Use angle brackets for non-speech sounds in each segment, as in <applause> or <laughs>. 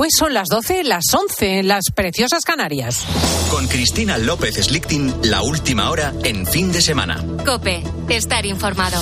Pues son las 12, las 11 en las preciosas Canarias. Con Cristina López Slichting, la última hora en fin de semana. Cope, estar informado.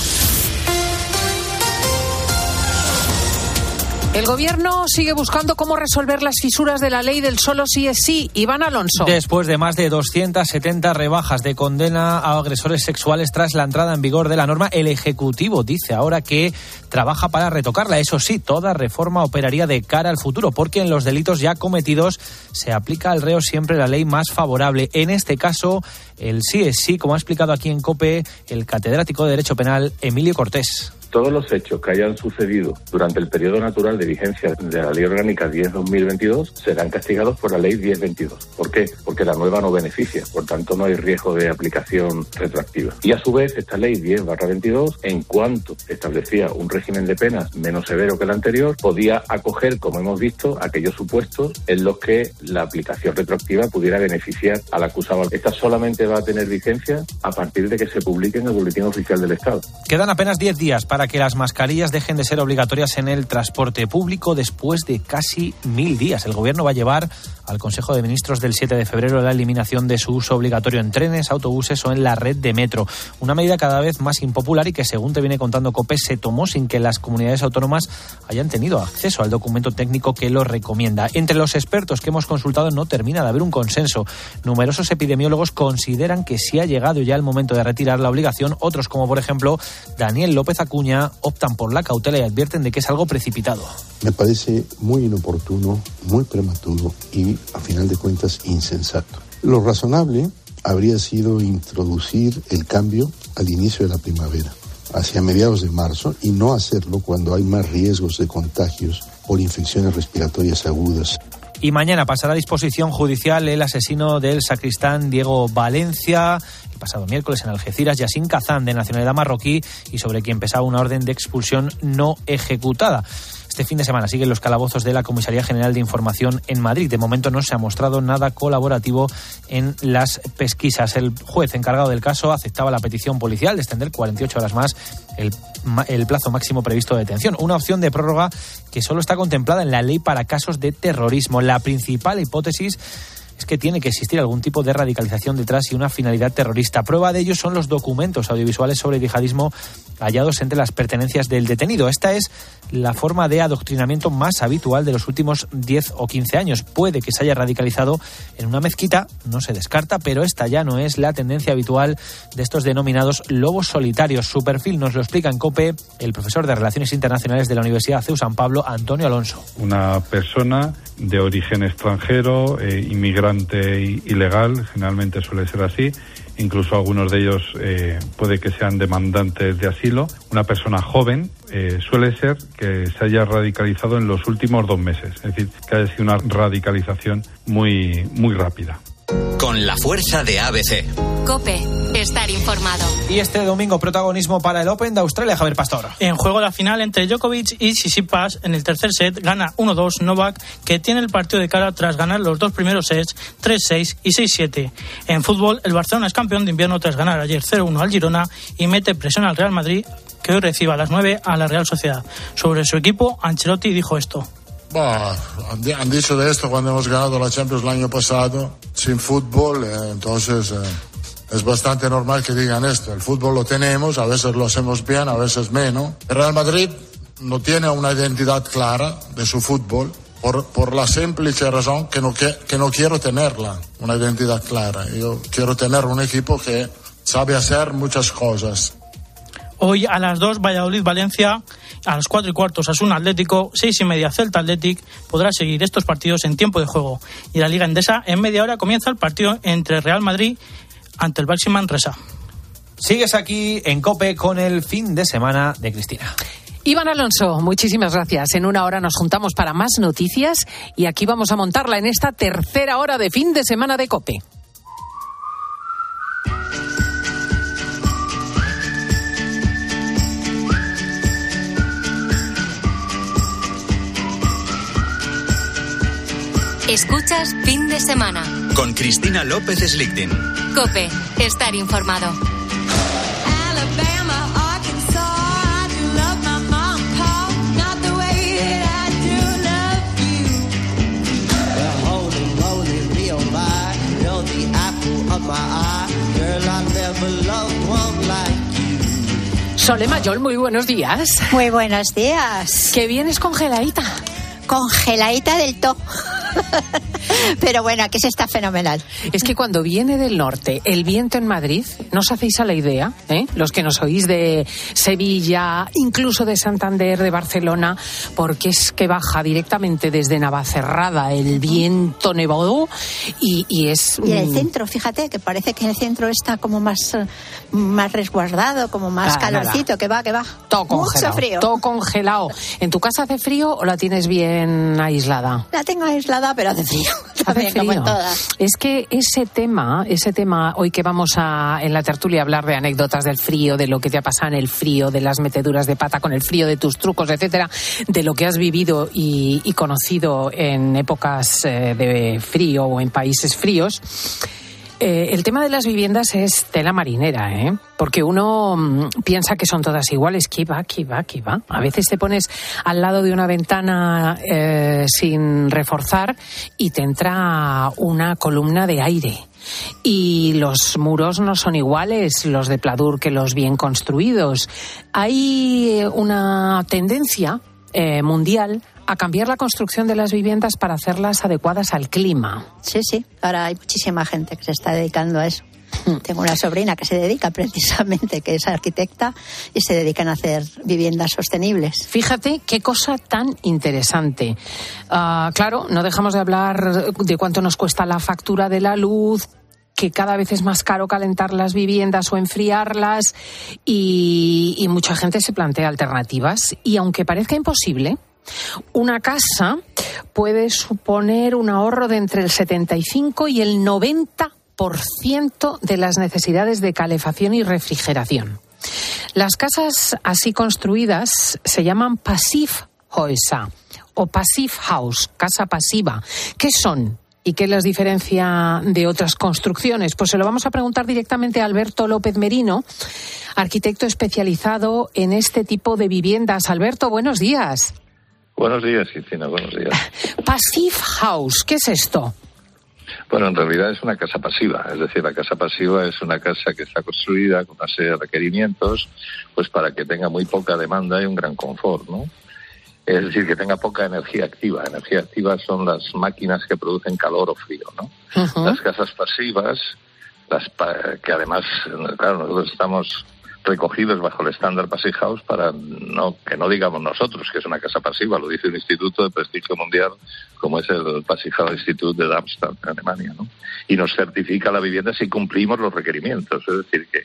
El gobierno sigue buscando cómo resolver las fisuras de la ley del solo sí es sí. Iván Alonso. Después de más de 270 rebajas de condena a agresores sexuales tras la entrada en vigor de la norma, el Ejecutivo dice ahora que trabaja para retocarla. Eso sí, toda reforma operaría de cara al futuro, porque en los delitos ya cometidos se aplica al reo siempre la ley más favorable. En este caso, el sí es sí, como ha explicado aquí en COPE el catedrático de Derecho Penal Emilio Cortés todos los hechos que hayan sucedido durante el periodo natural de vigencia de la Ley Orgánica 10-2022 serán castigados por la Ley 10-22. ¿Por qué? Porque la nueva no beneficia, por tanto no hay riesgo de aplicación retroactiva. Y a su vez, esta Ley 10-22, en cuanto establecía un régimen de penas menos severo que el anterior, podía acoger, como hemos visto, aquellos supuestos en los que la aplicación retroactiva pudiera beneficiar al acusado. Esta solamente va a tener vigencia a partir de que se publique en el Boletín Oficial del Estado. Quedan apenas 10 días para para que las mascarillas dejen de ser obligatorias en el transporte público después de casi mil días. El Gobierno va a llevar al Consejo de Ministros del 7 de febrero la eliminación de su uso obligatorio en trenes, autobuses o en la red de metro. Una medida cada vez más impopular y que, según te viene contando COPE, se tomó sin que las comunidades autónomas hayan tenido acceso al documento técnico que lo recomienda. Entre los expertos que hemos consultado no termina de haber un consenso. Numerosos epidemiólogos consideran que sí ha llegado ya el momento de retirar la obligación. Otros, como por ejemplo Daniel López Acuña, optan por la cautela y advierten de que es algo precipitado. Me parece muy inoportuno, muy prematuro y, a final de cuentas, insensato. Lo razonable habría sido introducir el cambio al inicio de la primavera, hacia mediados de marzo, y no hacerlo cuando hay más riesgos de contagios por infecciones respiratorias agudas. Y mañana pasará a disposición judicial el asesino del sacristán Diego Valencia pasado miércoles en Algeciras, Yassin Kazán, de nacionalidad marroquí, y sobre quien pesaba una orden de expulsión no ejecutada. Este fin de semana siguen los calabozos de la Comisaría General de Información en Madrid. De momento no se ha mostrado nada colaborativo en las pesquisas. El juez encargado del caso aceptaba la petición policial de extender 48 horas más el, el plazo máximo previsto de detención. Una opción de prórroga que solo está contemplada en la ley para casos de terrorismo. La principal hipótesis es que tiene que existir algún tipo de radicalización detrás y una finalidad terrorista. Prueba de ello son los documentos audiovisuales sobre yihadismo hallados entre las pertenencias del detenido. Esta es la forma de adoctrinamiento más habitual de los últimos 10 o 15 años. Puede que se haya radicalizado en una mezquita, no se descarta, pero esta ya no es la tendencia habitual de estos denominados lobos solitarios. Su perfil nos lo explica en COPE el profesor de Relaciones Internacionales de la Universidad CEU San Pablo, Antonio Alonso. Una persona de origen extranjero, eh, inmigrante ilegal, generalmente suele ser así, incluso algunos de ellos eh, puede que sean demandantes de asilo. Una persona joven eh, suele ser que se haya radicalizado en los últimos dos meses, es decir, que haya sido una radicalización muy, muy rápida. Con la fuerza de ABC. Cope, estar informado. Y este domingo protagonismo para el Open de Australia, Javier Pastor. En juego la final entre Djokovic y Tsitsipas en el tercer set gana 1-2 Novak, que tiene el partido de cara tras ganar los dos primeros sets 3-6 y 6-7. En fútbol, el Barcelona es campeón de invierno tras ganar ayer 0-1 al Girona y mete presión al Real Madrid que hoy reciba a las 9 a la Real Sociedad. Sobre su equipo, Ancelotti dijo esto. Bah, han, dicho de esto cuando hemos ganado la Champions el año pasado, sin fútbol, eh, entonces eh, es bastante normal que digan esto. El fútbol lo tenemos, a veces lo hacemos bien, a veces menos. El Real Madrid no tiene una identidad clara de su fútbol por, por la simple razón que no, que, que no quiero tenerla, una identidad clara. Yo quiero tener un equipo que sabe hacer muchas cosas. Hoy a las 2 Valladolid-Valencia a las 4 y cuarto un Atlético, 6 y media Celta Athletic podrá seguir estos partidos en tiempo de juego. Y la Liga Endesa en media hora comienza el partido entre Real Madrid ante el Baxi Resa. Sigues aquí en Cope con el fin de semana de Cristina. Iván Alonso, muchísimas gracias. En una hora nos juntamos para más noticias y aquí vamos a montarla en esta tercera hora de fin de semana de Cope. Escuchas fin de semana. Con Cristina López Slichting. Cope, estar informado. Sole Mayol, muy buenos días. Muy buenos días. Que vienes congeladita. Congeladita del top. <laughs> Pero bueno, aquí se está fenomenal. Es que cuando viene del norte el viento en Madrid, no os hacéis a la idea, ¿eh? los que nos oís de Sevilla, incluso de Santander, de Barcelona, porque es que baja directamente desde Navacerrada el viento nevado y, y es... Y en el centro, fíjate, que parece que el centro está como más, más resguardado, como más Ah, calorcito, nada. que va, que va. Todo Mucho congelado. frío. Todo congelado. ¿En tu casa hace frío o la tienes bien aislada? La tengo aislada, pero hace frío. <laughs> Hace También, como en frío. todas. Es que ese tema, ese tema, hoy que vamos a en la tertulia a hablar de anécdotas del frío, de lo que te ha pasado en el frío, de las meteduras de pata con el frío, de tus trucos, etcétera, de lo que has vivido y, y conocido en épocas eh, de frío o en países fríos. Eh, el tema de las viviendas es tela marinera, ¿eh? Porque uno mm, piensa que son todas iguales. Que va, que va, que va. A veces te pones al lado de una ventana eh, sin reforzar y te entra una columna de aire. Y los muros no son iguales los de Pladur que los bien construidos. Hay eh, una tendencia eh, mundial a cambiar la construcción de las viviendas para hacerlas adecuadas al clima. Sí, sí. Ahora hay muchísima gente que se está dedicando a eso. Tengo una sobrina que se dedica precisamente, que es arquitecta, y se dedican a hacer viviendas sostenibles. Fíjate qué cosa tan interesante. Ah, claro, no dejamos de hablar de cuánto nos cuesta la factura de la luz, que cada vez es más caro calentar las viviendas o enfriarlas y, y mucha gente se plantea alternativas. Y aunque parezca imposible, una casa puede suponer un ahorro de entre el 75 y el 90% de las necesidades de calefacción y refrigeración. Las casas así construidas se llaman Passive Häuser o Passive House, casa pasiva. ¿Qué son? ¿Y qué las diferencia de otras construcciones? Pues se lo vamos a preguntar directamente a Alberto López Merino, arquitecto especializado en este tipo de viviendas. Alberto, buenos días. Buenos días, Cristina, buenos días. <laughs> Passive House, ¿qué es esto? Bueno, en realidad es una casa pasiva, es decir, la casa pasiva es una casa que está construida con una serie de requerimientos, pues para que tenga muy poca demanda y un gran confort, ¿no? Es decir, que tenga poca energía activa. Energía activa son las máquinas que producen calor o frío, ¿no? Las casas pasivas, las pa- que además, claro, nosotros estamos recogidos bajo el estándar Passive House para no que no digamos nosotros que es una casa pasiva, lo dice un instituto de prestigio mundial como es el Passive House Institute de Darmstadt, en Alemania, ¿no? Y nos certifica la vivienda si cumplimos los requerimientos, es decir, que,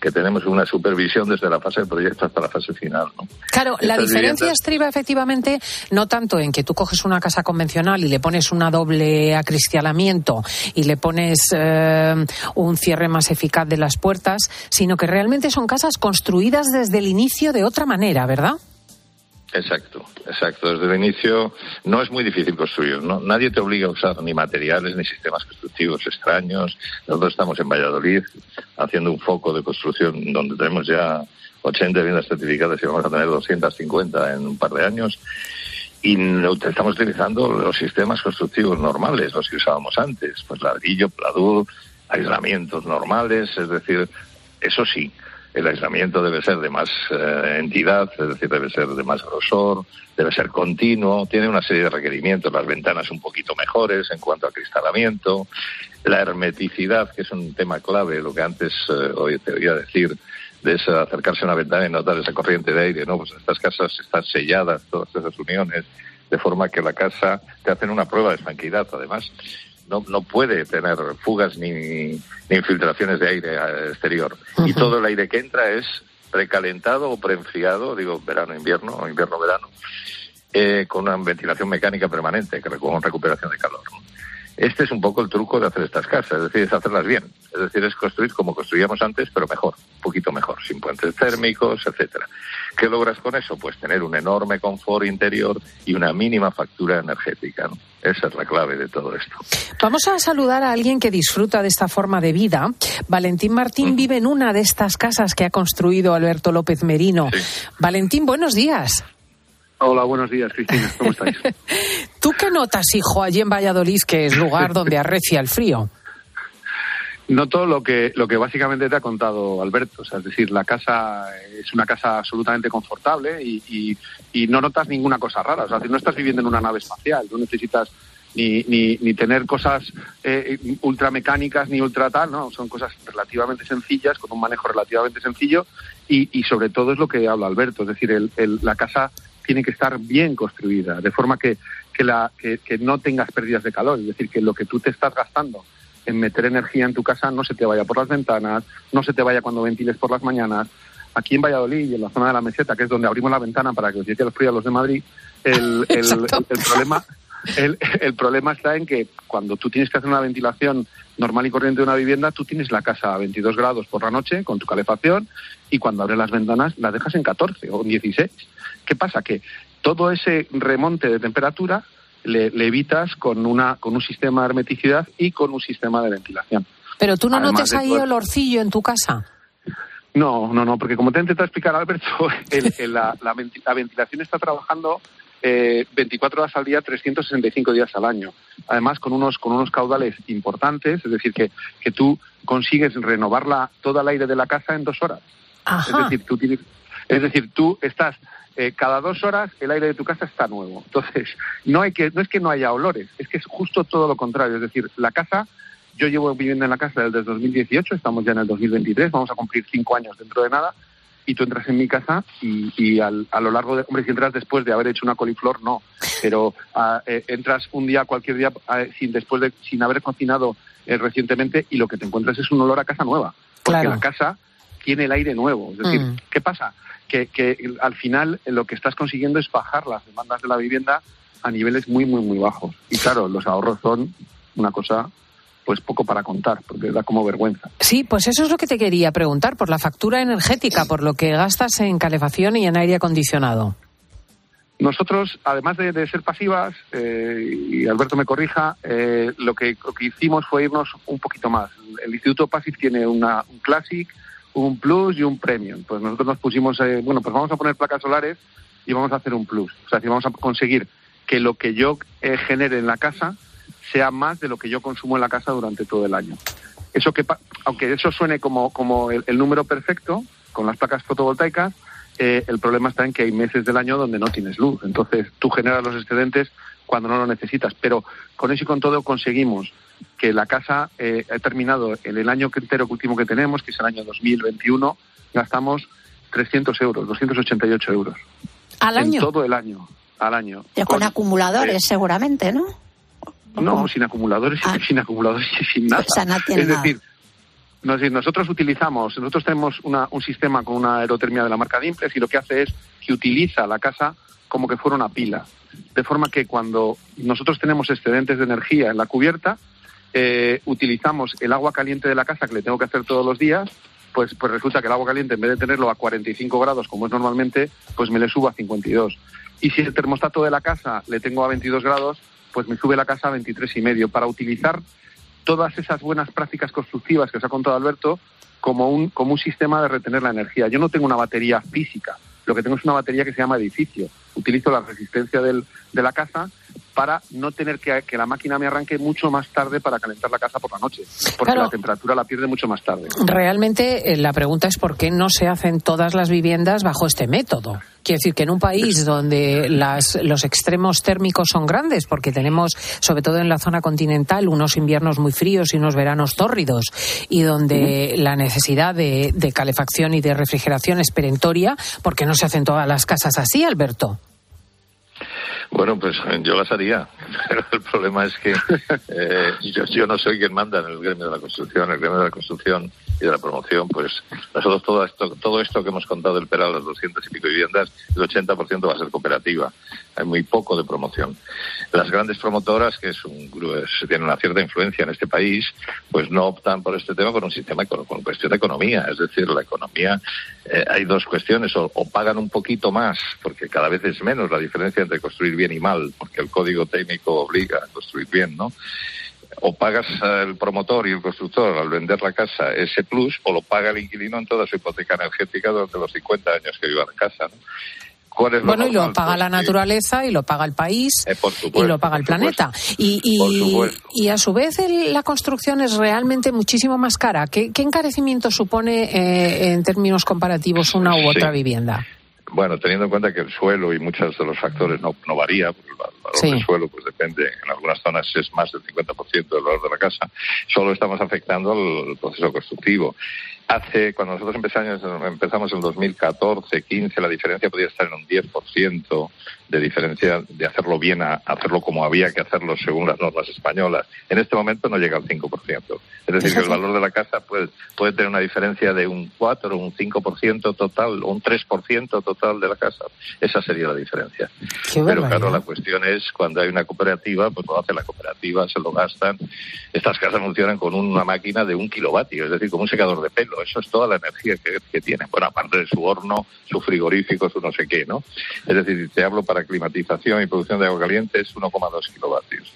que tenemos una supervisión desde la fase del proyecto hasta la fase final, ¿no? Claro, la diferencia viviendas- estriba efectivamente no tanto en que tú coges una casa convencional y le pones una doble acristialamiento y le pones eh, un cierre más eficaz de las puertas, sino que realmente son casas construidas desde el inicio de otra manera, ¿verdad? Exacto, exacto. Desde el inicio no es muy difícil construir. ¿no? Nadie te obliga a usar ni materiales ni sistemas constructivos extraños. Nosotros estamos en Valladolid haciendo un foco de construcción donde tenemos ya 80 viviendas certificadas y vamos a tener 250 en un par de años. Y estamos utilizando los sistemas constructivos normales, los que usábamos antes, pues ladrillo, pladur, aislamientos normales, es decir, eso sí, el aislamiento debe ser de más eh, entidad, es decir, debe ser de más grosor, debe ser continuo, tiene una serie de requerimientos, las ventanas un poquito mejores en cuanto a cristalamiento, la hermeticidad, que es un tema clave, lo que antes eh, hoy te oía decir, de esa- acercarse a una ventana y notar esa corriente de aire, ¿no? Pues estas casas están selladas, todas esas uniones, de forma que la casa te hacen una prueba de estanquidad, además. No, no puede tener fugas ni, ni infiltraciones de aire exterior. Y todo el aire que entra es precalentado o preenfriado, digo verano, invierno o invierno, verano, eh, con una ventilación mecánica permanente que con recuperación de calor. Este es un poco el truco de hacer estas casas, es decir, es hacerlas bien. Es decir, es construir como construíamos antes, pero mejor, un poquito mejor, sin puentes térmicos, etcétera. ¿Qué logras con eso? Pues tener un enorme confort interior y una mínima factura energética. ¿no? Esa es la clave de todo esto. Vamos a saludar a alguien que disfruta de esta forma de vida. Valentín Martín vive en una de estas casas que ha construido Alberto López Merino. Valentín, buenos días. Hola, buenos días, Cristina. ¿Cómo estáis? <laughs> ¿Tú qué notas, hijo, allí en Valladolid, que es lugar donde arrecia el frío? Noto lo que, lo que básicamente te ha contado Alberto. O sea, es decir, la casa es una casa absolutamente confortable y, y, y no notas ninguna cosa rara. O sea, no estás viviendo en una nave espacial. No necesitas ni, ni, ni tener cosas eh, ultramecánicas ni ultra tal, ¿no? Son cosas relativamente sencillas, con un manejo relativamente sencillo y, y sobre todo es lo que habla Alberto. Es decir, el, el, la casa tiene que estar bien construida, de forma que, que, la, que, que no tengas pérdidas de calor. Es decir, que lo que tú te estás gastando en meter energía en tu casa no se te vaya por las ventanas, no se te vaya cuando ventiles por las mañanas. Aquí en Valladolid y en la zona de la meseta, que es donde abrimos la ventana para que os llegue el frío a los de Madrid, el, el, <laughs> el, el problema el, el, problema está en que cuando tú tienes que hacer una ventilación normal y corriente de una vivienda, tú tienes la casa a 22 grados por la noche con tu calefacción y cuando abres las ventanas las dejas en 14 o en 16. ¿Qué pasa? Que todo ese remonte de temperatura le, le evitas con, una, con un sistema de hermeticidad y con un sistema de ventilación. Pero tú no Además notas ahí todo... olorcillo en tu casa. No, no, no, porque como te he intentado explicar, Alberto, <laughs> el, el, la, la, la, ventilación está trabajando eh, 24 horas al día, 365 días al año. Además, con unos, con unos caudales importantes, es decir, que, que tú consigues renovar la, todo el aire de la casa en dos horas. Ajá. Es decir, tú, tienes, es decir, tú estás eh, cada dos horas el aire de tu casa está nuevo. Entonces, no, hay que, no es que no haya olores, es que es justo todo lo contrario. Es decir, la casa, yo llevo viviendo en la casa desde el 2018, estamos ya en el 2023, vamos a cumplir cinco años dentro de nada, y tú entras en mi casa y, y al, a lo largo de, hombre, si entras después de haber hecho una coliflor, no, pero uh, eh, entras un día, cualquier día, uh, sin, después de, sin haber cocinado eh, recientemente y lo que te encuentras es un olor a casa nueva, porque claro. la casa tiene el aire nuevo. Es decir, Mm. ¿qué pasa? Que, que al final lo que estás consiguiendo es bajar las demandas de la vivienda a niveles muy, muy, muy bajos. Y claro, los ahorros son una cosa pues poco para contar, porque da como vergüenza. Sí, pues eso es lo que te quería preguntar, por la factura energética, por lo que gastas en calefacción y en aire acondicionado. Nosotros, además de, de ser pasivas, eh, y Alberto me corrija, eh, lo, que, lo que hicimos fue irnos un poquito más. El Instituto PASIF tiene una, un Classic, un Plus y un Premium. Pues nosotros nos pusimos, eh, bueno, pues vamos a poner placas solares y vamos a hacer un Plus. O sea, que vamos a conseguir que lo que yo eh, genere en la casa sea más de lo que yo consumo en la casa durante todo el año. Eso que, aunque eso suene como, como el, el número perfecto, con las placas fotovoltaicas, eh, el problema está en que hay meses del año donde no tienes luz. Entonces tú generas los excedentes cuando no lo necesitas. Pero con eso y con todo conseguimos que la casa eh, ha terminado en el año entero último que tenemos, que es el año 2021, gastamos 300 euros, 288 euros. ¿Al año? En todo el año, al año. Pero con, con acumuladores, eh, seguramente, ¿no? No, sin acumuladores, ah. sin acumuladores y sin nada. O sea, no es decir, no, es decir, nosotros utilizamos, nosotros tenemos una, un sistema con una aerotermia de la marca Dimples y lo que hace es que utiliza la casa como que fuera una pila. De forma que cuando nosotros tenemos excedentes de energía en la cubierta, eh, utilizamos el agua caliente de la casa que le tengo que hacer todos los días, pues, pues resulta que el agua caliente en vez de tenerlo a 45 grados como es normalmente, pues me le subo a 52. Y si el termostato de la casa le tengo a 22 grados, pues me sube la casa a 23 y medio para utilizar todas esas buenas prácticas constructivas que os ha contado Alberto como un, como un sistema de retener la energía. Yo no tengo una batería física, lo que tengo es una batería que se llama edificio. Utilizo la resistencia del, de la casa para no tener que, que, la máquina me arranque mucho más tarde para calentar la casa por la noche, porque claro, la temperatura la pierde mucho más tarde. Realmente eh, la pregunta es por qué no se hacen todas las viviendas bajo este método. Quiero decir que en un país donde las, los extremos térmicos son grandes, porque tenemos, sobre todo en la zona continental, unos inviernos muy fríos y unos veranos tórridos, y donde la necesidad de, de calefacción y de refrigeración es perentoria, ¿por qué no se hacen todas las casas así, Alberto? Bueno, pues yo las haría, <laughs> pero el problema es que eh, yo, no soy quien manda en el gremio de la construcción, el gremio de la construcción y de la promoción, pues nosotros todo esto, todo esto que hemos contado del PERA, las 200 y pico viviendas, el 80% va a ser cooperativa. Hay muy poco de promoción. Las grandes promotoras, que es un, tienen una cierta influencia en este país, pues no optan por este tema con un sistema, con, con cuestión de economía. Es decir, la economía, eh, hay dos cuestiones, o, o pagan un poquito más, porque cada vez es menos la diferencia entre construir bien y mal, porque el código técnico obliga a construir bien, ¿no? o pagas el promotor y el constructor al vender la casa ese plus o lo paga el inquilino en toda su hipoteca energética durante los 50 años que viva la casa. ¿no? ¿Cuál es lo Bueno, y lo paga la naturaleza y lo paga el país Eh, por supuesto, y lo paga el planeta. Y, y, a su vez el- la construcción es realmente muchísimo más cara. ¿Qué, qué encarecimiento supone eh, en términos comparativos una u Sí. otra vivienda? Bueno, teniendo en cuenta que el suelo y muchos de los factores no, no varía, el valor Sí. del suelo pues depende, en algunas zonas es más del 50% del valor de la casa, solo estamos afectando al proceso constructivo. Hace, cuando nosotros empezamos, empezamos en 2014, 15, la diferencia podía estar en un 10% de diferencia de hacerlo bien a hacerlo como había que hacerlo según las normas españolas. En este momento no llega al 5%. Es decir, que el valor de la casa puede, puede tener una diferencia de un 4 o un 5% total o un 3% total de la casa. Esa sería la diferencia. Qué Pero barbaridad. claro, la cuestión es cuando hay una cooperativa, pues lo hace la cooperativa, se lo gastan. Estas casas funcionan con una máquina de un kilovatio, es decir, como un secador de pelo. Eso es toda la energía que, que tienen. Bueno, aparte de su horno, su frigorífico, su no sé qué, ¿no? Es decir, si te hablo para climatización y producción de agua caliente, es 1,2 kilovatios.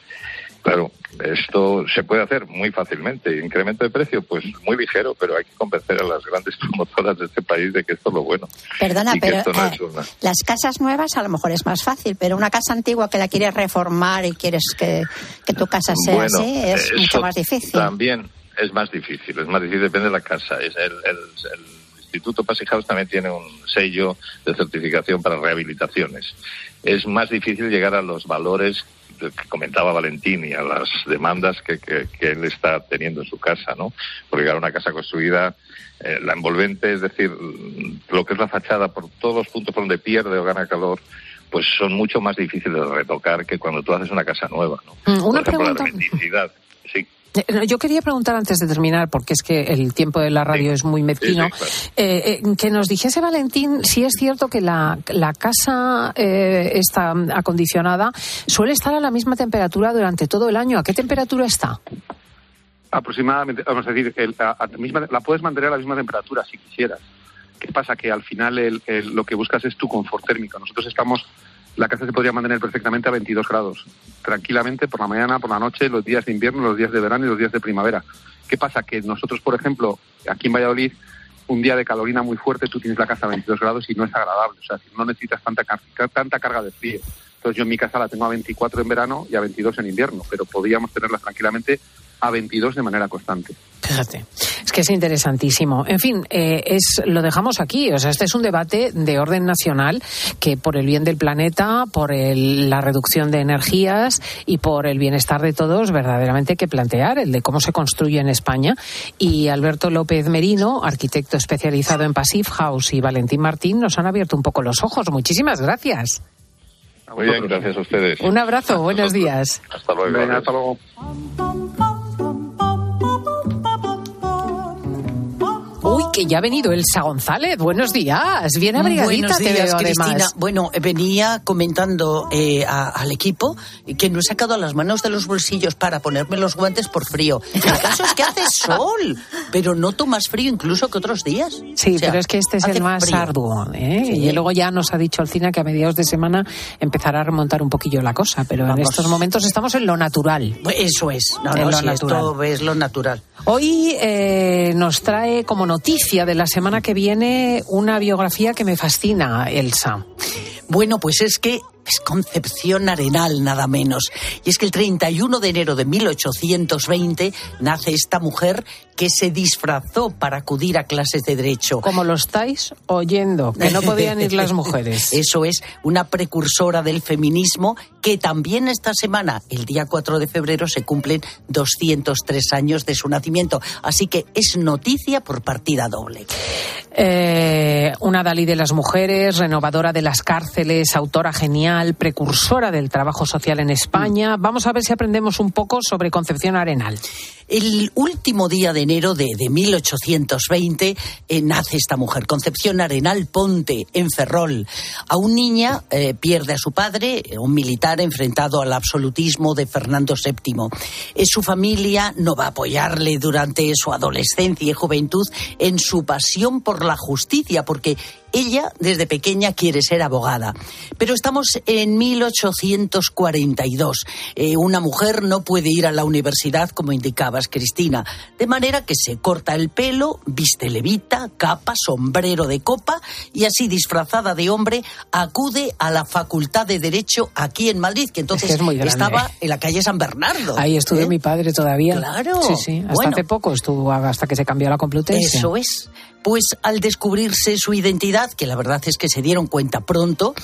Claro, esto se puede hacer muy fácilmente. Incremento de precio, pues muy ligero, pero hay que convencer a las grandes <laughs> promotoras de este país de que esto es lo bueno. Perdona, pero no eh, una- las casas nuevas a lo mejor es más fácil, pero una casa antigua que la quieres reformar y quieres que, que tu casa sea Bueno, así es eso mucho más difícil. También es más difícil, es más difícil, depende de la casa. Es el, el- el Instituto Passy House también tiene un sello de certificación para rehabilitaciones. Es más difícil llegar a los valores que comentaba Valentín y a las demandas que, que- que él está teniendo en su casa, ¿no? Porque llegar a una casa construida, eh, la envolvente, es decir, lo que es la fachada, por todos los puntos por donde pierde o gana calor, pues son mucho más difíciles de retocar que cuando tú haces una casa nueva, ¿no? Mm, Por Una ejemplo, pregunta. la hermeticidad. Sí. Eh, Yo quería preguntar antes de terminar, porque es que el tiempo de la radio es muy mezquino, Sí, sí, eh, eh, que nos dijese Valentín si es cierto que la, la casa eh, está acondicionada suele estar a la misma temperatura durante todo el año. ¿A qué temperatura está? aproximadamente, vamos a decir, el- a- a la misma- la puedes mantener a la misma temperatura si quisieras. ¿Qué pasa? Que al final el- el- lo que buscas es tu confort térmico. Nosotros estamos, la casa se podría mantener perfectamente a 22 grados, tranquilamente por la mañana, por la noche, los días de invierno, los días de verano y los días de primavera. ¿Qué pasa? Que nosotros, por ejemplo, aquí en Valladolid, un día de calorina muy fuerte, tú tienes la casa a 22 grados y no es agradable. O sea, no necesitas tanta, tanta carga de frío. Entonces yo en mi casa la tengo a 24 en verano y a 22 en invierno, pero podríamos tenerla tranquilamente a 22 de manera constante. Fíjate, es que es interesantísimo. En fin, eh, es lo dejamos aquí. O sea, este es un debate de orden nacional que por el bien del planeta, por el- la reducción de energías y por el bienestar de todos, verdaderamente hay que plantear el de cómo se construye en España. Y Alberto López Merino, arquitecto especializado en Passive House, y Valentín Martín nos han abierto un poco los ojos. Muchísimas gracias. Muy bien, gracias a ustedes. Un abrazo, buenos días. Hasta luego. Hasta luego. Que ya ha venido Elsa González. Buenos días. Bien abrigadita Buenos te días, veo, Cristina. además. Bueno, venía comentando eh, a- al equipo que no he sacado las manos de los bolsillos para ponerme los guantes por frío. El caso es que hace <laughs> sol, pero noto más frío incluso que otros días. Sí, O sea, pero es que este es el más frío. arduo. ¿eh? Sí. Y luego ya nos ha dicho Alcina que a mediados de semana empezará a remontar un poquillo la cosa. Pero en Vamos. estos momentos estamos en lo natural. Pues Eso es, no, En no, sí, natural. esto es lo natural. Hoy eh, nos trae como noticia de la semana que viene una biografía que me fascina, Elsa. Bueno, pues es que es Concepción Arenal, nada menos. Y es que el 31 de enero de 1820 nace esta mujer que se disfrazó para acudir a clases de derecho. Como lo estáis oyendo, que no podían ir las mujeres. <laughs> Eso es, una precursora del feminismo que también esta semana, el día 4 de febrero, se cumplen 203 años de su nacimiento. Así que es noticia por partida doble. Eh, una Dalí de las mujeres, renovadora de las cárceles, autora genial, precursora del trabajo social en España. Vamos a ver si aprendemos un poco sobre Concepción Arenal. El último día de enero de, de 1820 eh, nace esta mujer, Concepción Arenal Ponte, en Ferrol. Aún niña eh, pierde a su padre, eh, un militar enfrentado al absolutismo de Fernando VII. Eh, su familia no va a apoyarle durante su adolescencia y juventud en su pasión por la justicia, porque Ella desde pequeña quiere ser abogada, pero estamos en 1842. Eh, una mujer no puede ir a la universidad como indicabas, Cristina, de manera que se corta el pelo, viste levita, capa, sombrero de copa y así disfrazada de hombre acude a la Facultad de Derecho aquí en Madrid, que entonces Es que es muy grande, estaba ¿eh? en la calle San Bernardo. Ahí estudió ¿eh? mi padre todavía. Claro. Sí, sí. Hasta Bueno. hace poco estuvo, hasta que se cambió la Complutense. Eso es. Pues al descubrirse su identidad, que la verdad es que se dieron cuenta pronto,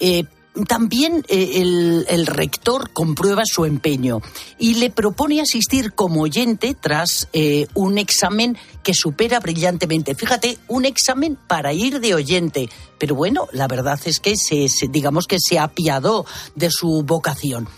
eh, también eh, el, rector comprueba su empeño y le propone asistir como oyente tras eh, un examen que supera brillantemente. Fíjate, un examen para ir de oyente. Pero bueno, la verdad es que se, se- digamos que se apiadó de su vocación.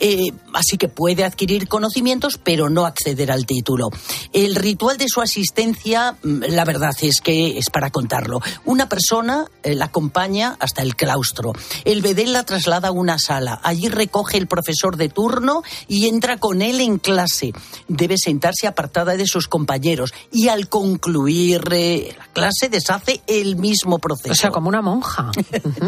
Eh, así que puede adquirir conocimientos, pero no acceder al título. El ritual de su asistencia, mm, la verdad es que es para contarlo. Una persona eh, la acompaña hasta el claustro. El bedel la traslada a una sala. Allí recoge el profesor de turno y entra con él en clase. Debe sentarse apartada de sus compañeros y al concluir eh, la clase deshace el mismo proceso. O sea, como una monja. <laughs>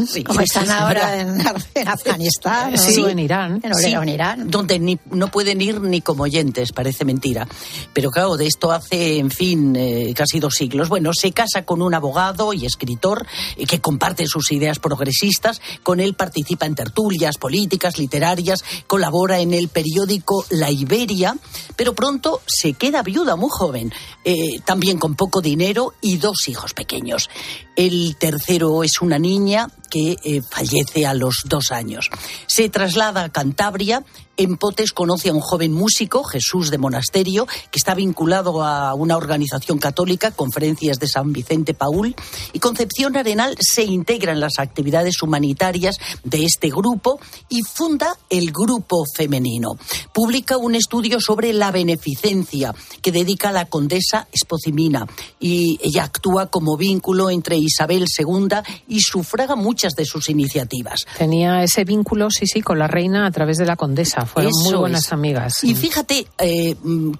Sí. Como están ahora en, en Afganistán Sí, o o en Irán. En, Sí, en Irán. Donde ni- no pueden ir ni como oyentes, parece mentira. Pero claro, de esto hace, en fin, eh, casi dos siglos. Bueno, se casa con un abogado y escritor eh, que comparte sus ideas progresistas. Con él participa en tertulias políticas, literarias, colabora en el periódico La Iberia, pero pronto se queda viuda muy joven, eh, también con poco dinero y dos hijos pequeños. El tercero es una niña que eh, fallece a los dos años. Se traslada a Cantabria. En Potes conoce a un joven músico, Jesús de Monasterio, que está vinculado a una organización católica, Conferencias de San Vicente Paul, y Concepción Arenal se integra en las actividades humanitarias de este grupo y funda el Grupo Femenino. Publica un estudio sobre la beneficencia que dedica a la condesa Espocimina y ella actúa como vínculo entre Isabel II y sufraga muchas de sus iniciativas. Tenía ese vínculo, sí, sí, con la reina a través de la condesa. Fueron muy Eso buenas es. amigas. Y fíjate, eh,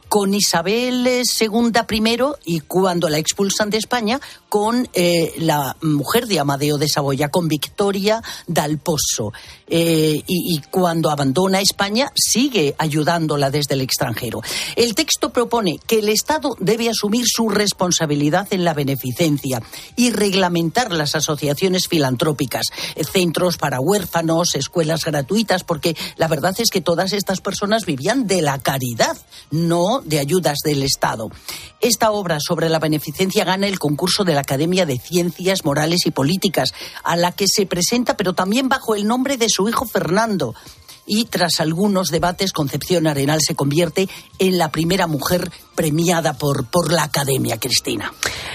con Isabel eh, II primero y cuando la expulsan de España, con eh, la mujer de Amadeo de Saboya, con Victoria Dal Pozo. Eh, y, y cuando abandona España, sigue ayudándola desde el extranjero. El texto propone que el Estado debe asumir su responsabilidad en la beneficencia y reglamentar las asociaciones filantrópicas, eh, centros para huérfanos, escuelas gratuitas, porque la verdad es que todas estas personas vivían de la caridad, no de ayudas del Estado. Esta obra sobre la beneficencia gana el concurso de la Academia de Ciencias Morales y Políticas, a la que se presenta, pero también bajo el nombre de su hijo Fernando. Y tras algunos debates, Concepción Arenal se convierte en la primera mujer premiada por, por la Academia, Cristina.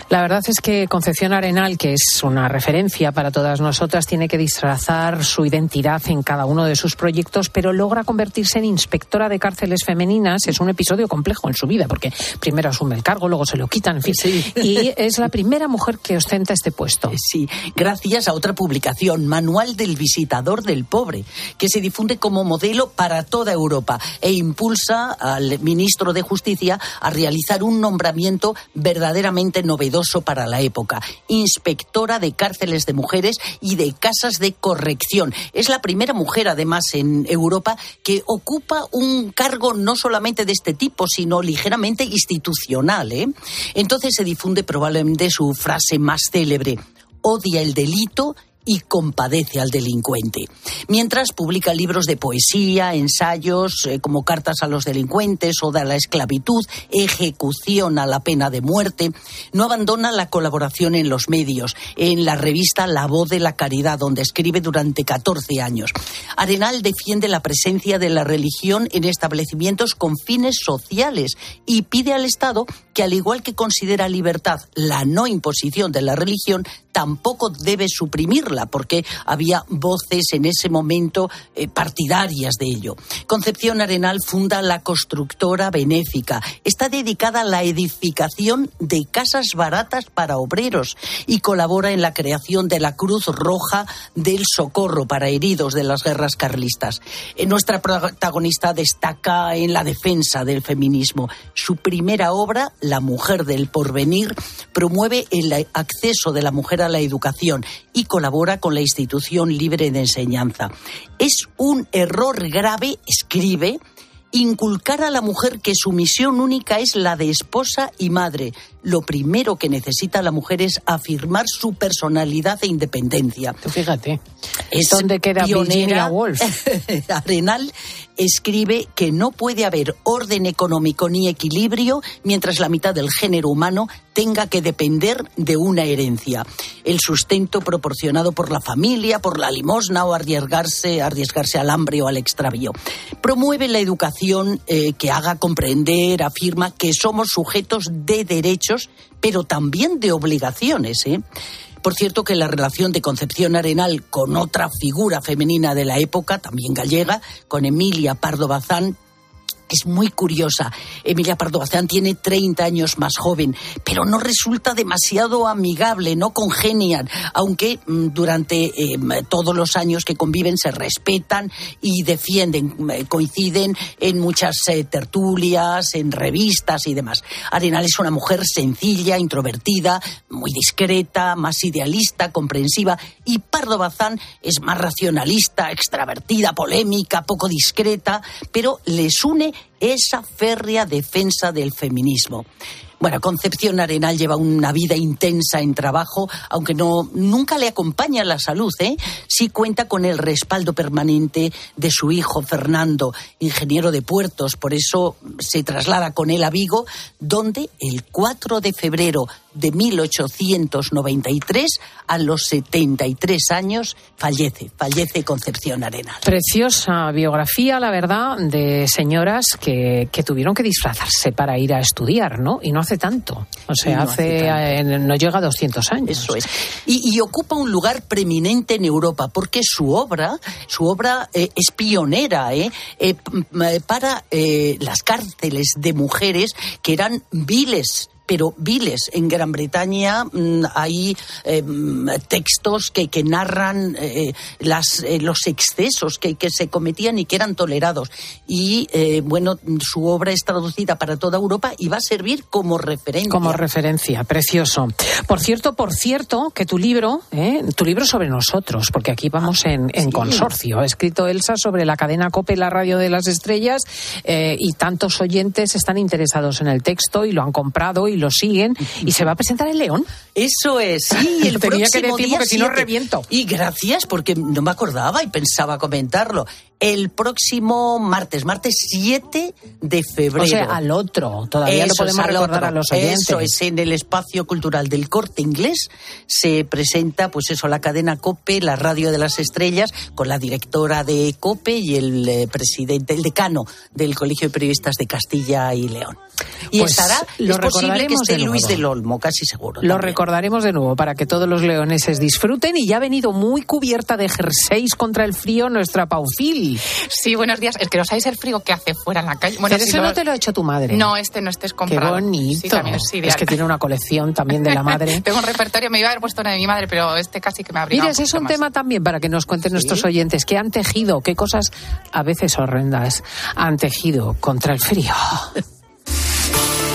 La verdad es que Concepción Arenal, que es una referencia para todas nosotras, tiene que disfrazar su identidad en cada uno de sus proyectos, pero logra convertirse en inspectora de cárceles femeninas. Es un episodio complejo en su vida, porque primero asume el cargo, luego se lo quitan, en fin. Y es la primera mujer que ostenta este puesto. <laughs> Sí, gracias a otra publicación, Manual del Visitador del Pobre, que se difunde como modelo para toda Europa e impulsa al ministro de Justicia a realizar un nombramiento verdaderamente novedoso para la época, inspectora de cárceles de mujeres y de casas de corrección. Es la primera mujer, además, en Europa que ocupa un cargo no solamente de este tipo, sino ligeramente institucional. ¿eh? Entonces se difunde probablemente su frase más célebre, odia el delito y compadece al delincuente. Mientras publica libros de poesía, ensayos eh, como Cartas a los delincuentes, Oda a la esclavitud, Ejecución a la pena de muerte, no abandona la colaboración en los medios, en la revista La Voz de la Caridad, donde escribe durante 14 años. Arenal defiende la presencia de la religión en establecimientos con fines sociales y pide al Estado que, al igual que considera libertad la no imposición de la religión, tampoco debe suprimirla, porque había voces en ese momento eh, partidarias de ello. Concepción Arenal funda la constructora benéfica. Está dedicada a la edificación de casas baratas para obreros y colabora en la creación de la Cruz Roja del Socorro para heridos de las guerras carlistas. Eh, nuestra protagonista destaca en la defensa del feminismo. Su primera obra, La mujer del porvenir, promueve el acceso de la mujer asegura la educación y colabora con la institución libre de enseñanza. Es un error grave, escribe, inculcar a la mujer que su misión única es la de esposa y madre. Lo primero que necesita la mujer es afirmar su personalidad e independencia. fíjate. Es ¿Dónde queda pionera. Virginia Woolf? <laughs> Arenal escribe que no puede haber orden económico ni equilibrio mientras la mitad del género humano tenga que depender de una herencia. El sustento proporcionado por la familia, por la limosna o arriesgarse, arriesgarse al hambre o al extravío. Promueve la educación eh, que haga comprender, afirma que somos sujetos de derechos, pero también de obligaciones. ¿eh? Por cierto que la relación de Concepción Arenal con otra figura femenina de la época, también gallega, con Emilia Pardo Bazán, es muy curiosa. Emilia Pardo Bazán tiene 30 años más joven, pero no resulta demasiado amigable, no congenian, aunque mm, durante eh, todos los años que conviven se respetan y defienden, eh, coinciden en muchas eh, tertulias, en revistas y demás. Arenal es una mujer sencilla, introvertida, muy discreta, más idealista, comprensiva, y Pardo Bazán es más racionalista, extravertida, polémica, poco discreta, pero les une esa férrea defensa del feminismo. Bueno, Concepción Arenal lleva una vida intensa en trabajo, aunque no nunca le acompaña la salud, ¿eh? Sí cuenta con el respaldo permanente de su hijo Fernando, ingeniero de puertos, por eso se traslada con él a Vigo, donde el 4 de febrero de 1893, a los 73 años, fallece, fallece Concepción Arenal. Preciosa biografía, la verdad, de señoras que, que tuvieron que disfrazarse para ir a estudiar, ¿no? Y no hace tanto. O sea, no hace hace, eh, no llega a 200 años. Eso es. Y, y ocupa un lugar preeminente en Europa porque su obra, su obra eh, es pionera ¿eh? Eh, para las cárceles de mujeres que eran viles pero viles. En Gran Bretaña mm, hay eh, mm, textos que, que narran eh, las, eh, los excesos que, que se cometían y que eran tolerados. Y eh, bueno, su obra es traducida para toda Europa y va a servir como referencia. Como referencia, precioso. Por cierto, por cierto, que tu libro, ¿eh? tu libro sobre nosotros, porque aquí vamos en, en consorcio. Ha escrito Elsa sobre la cadena COPE, la radio de las estrellas, y tantos oyentes están interesados en el texto y lo han comprado y lo siguen. Y se va a presentar en León. Eso es, <laughs> sí, el Tenía que próximo decir día porque si no 7. reviento. Y gracias, porque no me acordaba y pensaba comentarlo. El próximo martes, martes 7 de febrero. O sea, al otro. Todavía lo Eso es, podemos recordar otro. a los oyentes. Eso es, en el espacio cultural del Corte Inglés se presenta, pues eso, la cadena COPE, la radio de las estrellas, con la directora de COPE y el eh, presidente, el decano del Colegio de Periodistas de Castilla y León. Y Pues estará, lo es posible que recordaremos esté de Luis nuevo. del Olmo, casi seguro. Lo también. recordaremos de nuevo para que todos los leoneses disfruten y ya ha venido muy cubierta de jerseys contra el frío nuestra Paufil. Sí, buenos días. Es que no sabéis el frío que hace fuera en la calle. Bueno, Pero si eso lo- no te lo ha hecho tu madre. No, este no, este es Qué comprado. bonito. Sí, también es ideal. es que tiene una colección también de la madre. <laughs> Tengo un repertorio, me iba a haber puesto uno de mi madre, pero este casi que me habría Mira, ese es un tema también para que nos cuenten nuestros oyentes. ¿Qué han tejido? ¿Qué cosas a veces horrendas han tejido contra el frío? <laughs>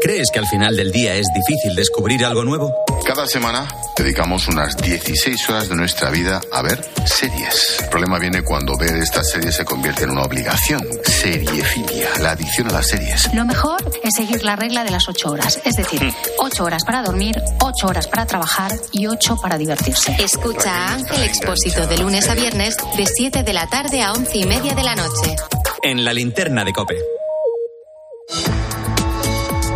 ¿Crees que al final del día es difícil descubrir algo nuevo? Cada semana dedicamos unas 16 horas de nuestra vida a ver series. El problema viene cuando ver estas series se convierte en una obligación. Seriefilia, la adicción a las series. Lo mejor es seguir la regla de las ocho horas, es decir, ocho horas para dormir, ocho horas para trabajar y ocho para divertirse. Escucha a Ángel Expósito de lunes a viernes de 7 de la tarde a 11 y media de la noche. En la linterna de Cope.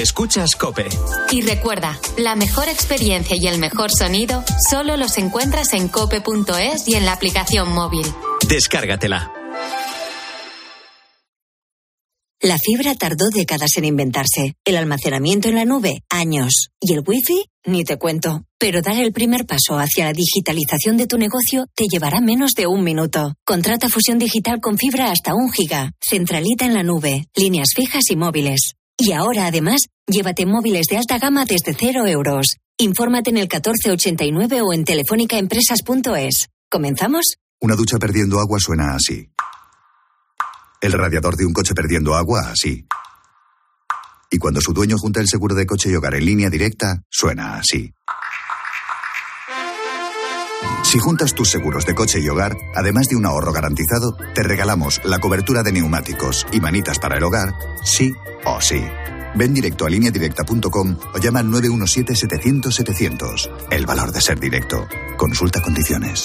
Escuchas Cope. Y recuerda, la mejor experiencia y el mejor sonido solo los encuentras en cope.es y en la aplicación móvil. Descárgatela. La fibra tardó décadas en inventarse, el almacenamiento en la nube, años, y el wifi, ni te cuento. Pero dar el primer paso hacia la digitalización de tu negocio te llevará menos de un minuto. Contrata fusión digital con fibra hasta un giga, centralita en la nube, líneas fijas y móviles. Y ahora, además, llévate móviles de alta gama desde cero euros. Infórmate en el 1489 o en telefónicaempresas.es. ¿Comenzamos? Una ducha perdiendo agua suena así. El radiador de un coche perdiendo agua así. Y cuando su dueño junta el seguro de coche y hogar en línea directa, suena así. Si juntas tus seguros de coche y hogar, además de un ahorro garantizado, te regalamos la cobertura de neumáticos y manitas para el hogar, sí o sí. Ven directo a lineadirecta.com o llama al 917-700-700. El valor de ser directo. Consulta condiciones.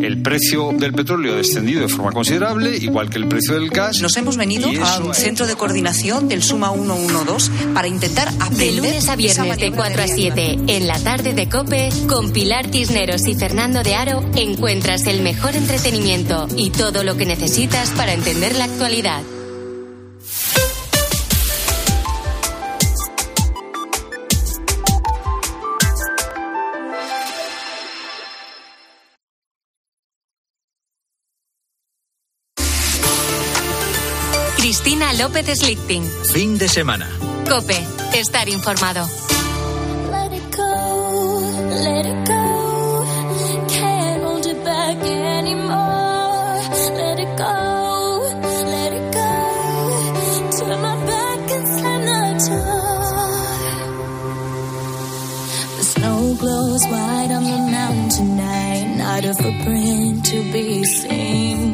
El precio del petróleo ha descendido de forma considerable, igual que el precio del gas. Nos hemos venido a un centro de coordinación del Suma 112 para intentar aprender. De lunes a viernes de 4 a 7 en la tarde de Cope con Pilar Tisneros y Fernando de Aro encuentras el mejor entretenimiento y todo lo que necesitas para entender la actualidad. López Slichting. Fin de semana. Cope, estar informado. Let it go, let it go. Can't hold it back anymore. Let it go, let it go. Turn my back and slam the door. The snow glows white on the mountain tonight. Not a footprint to be seen.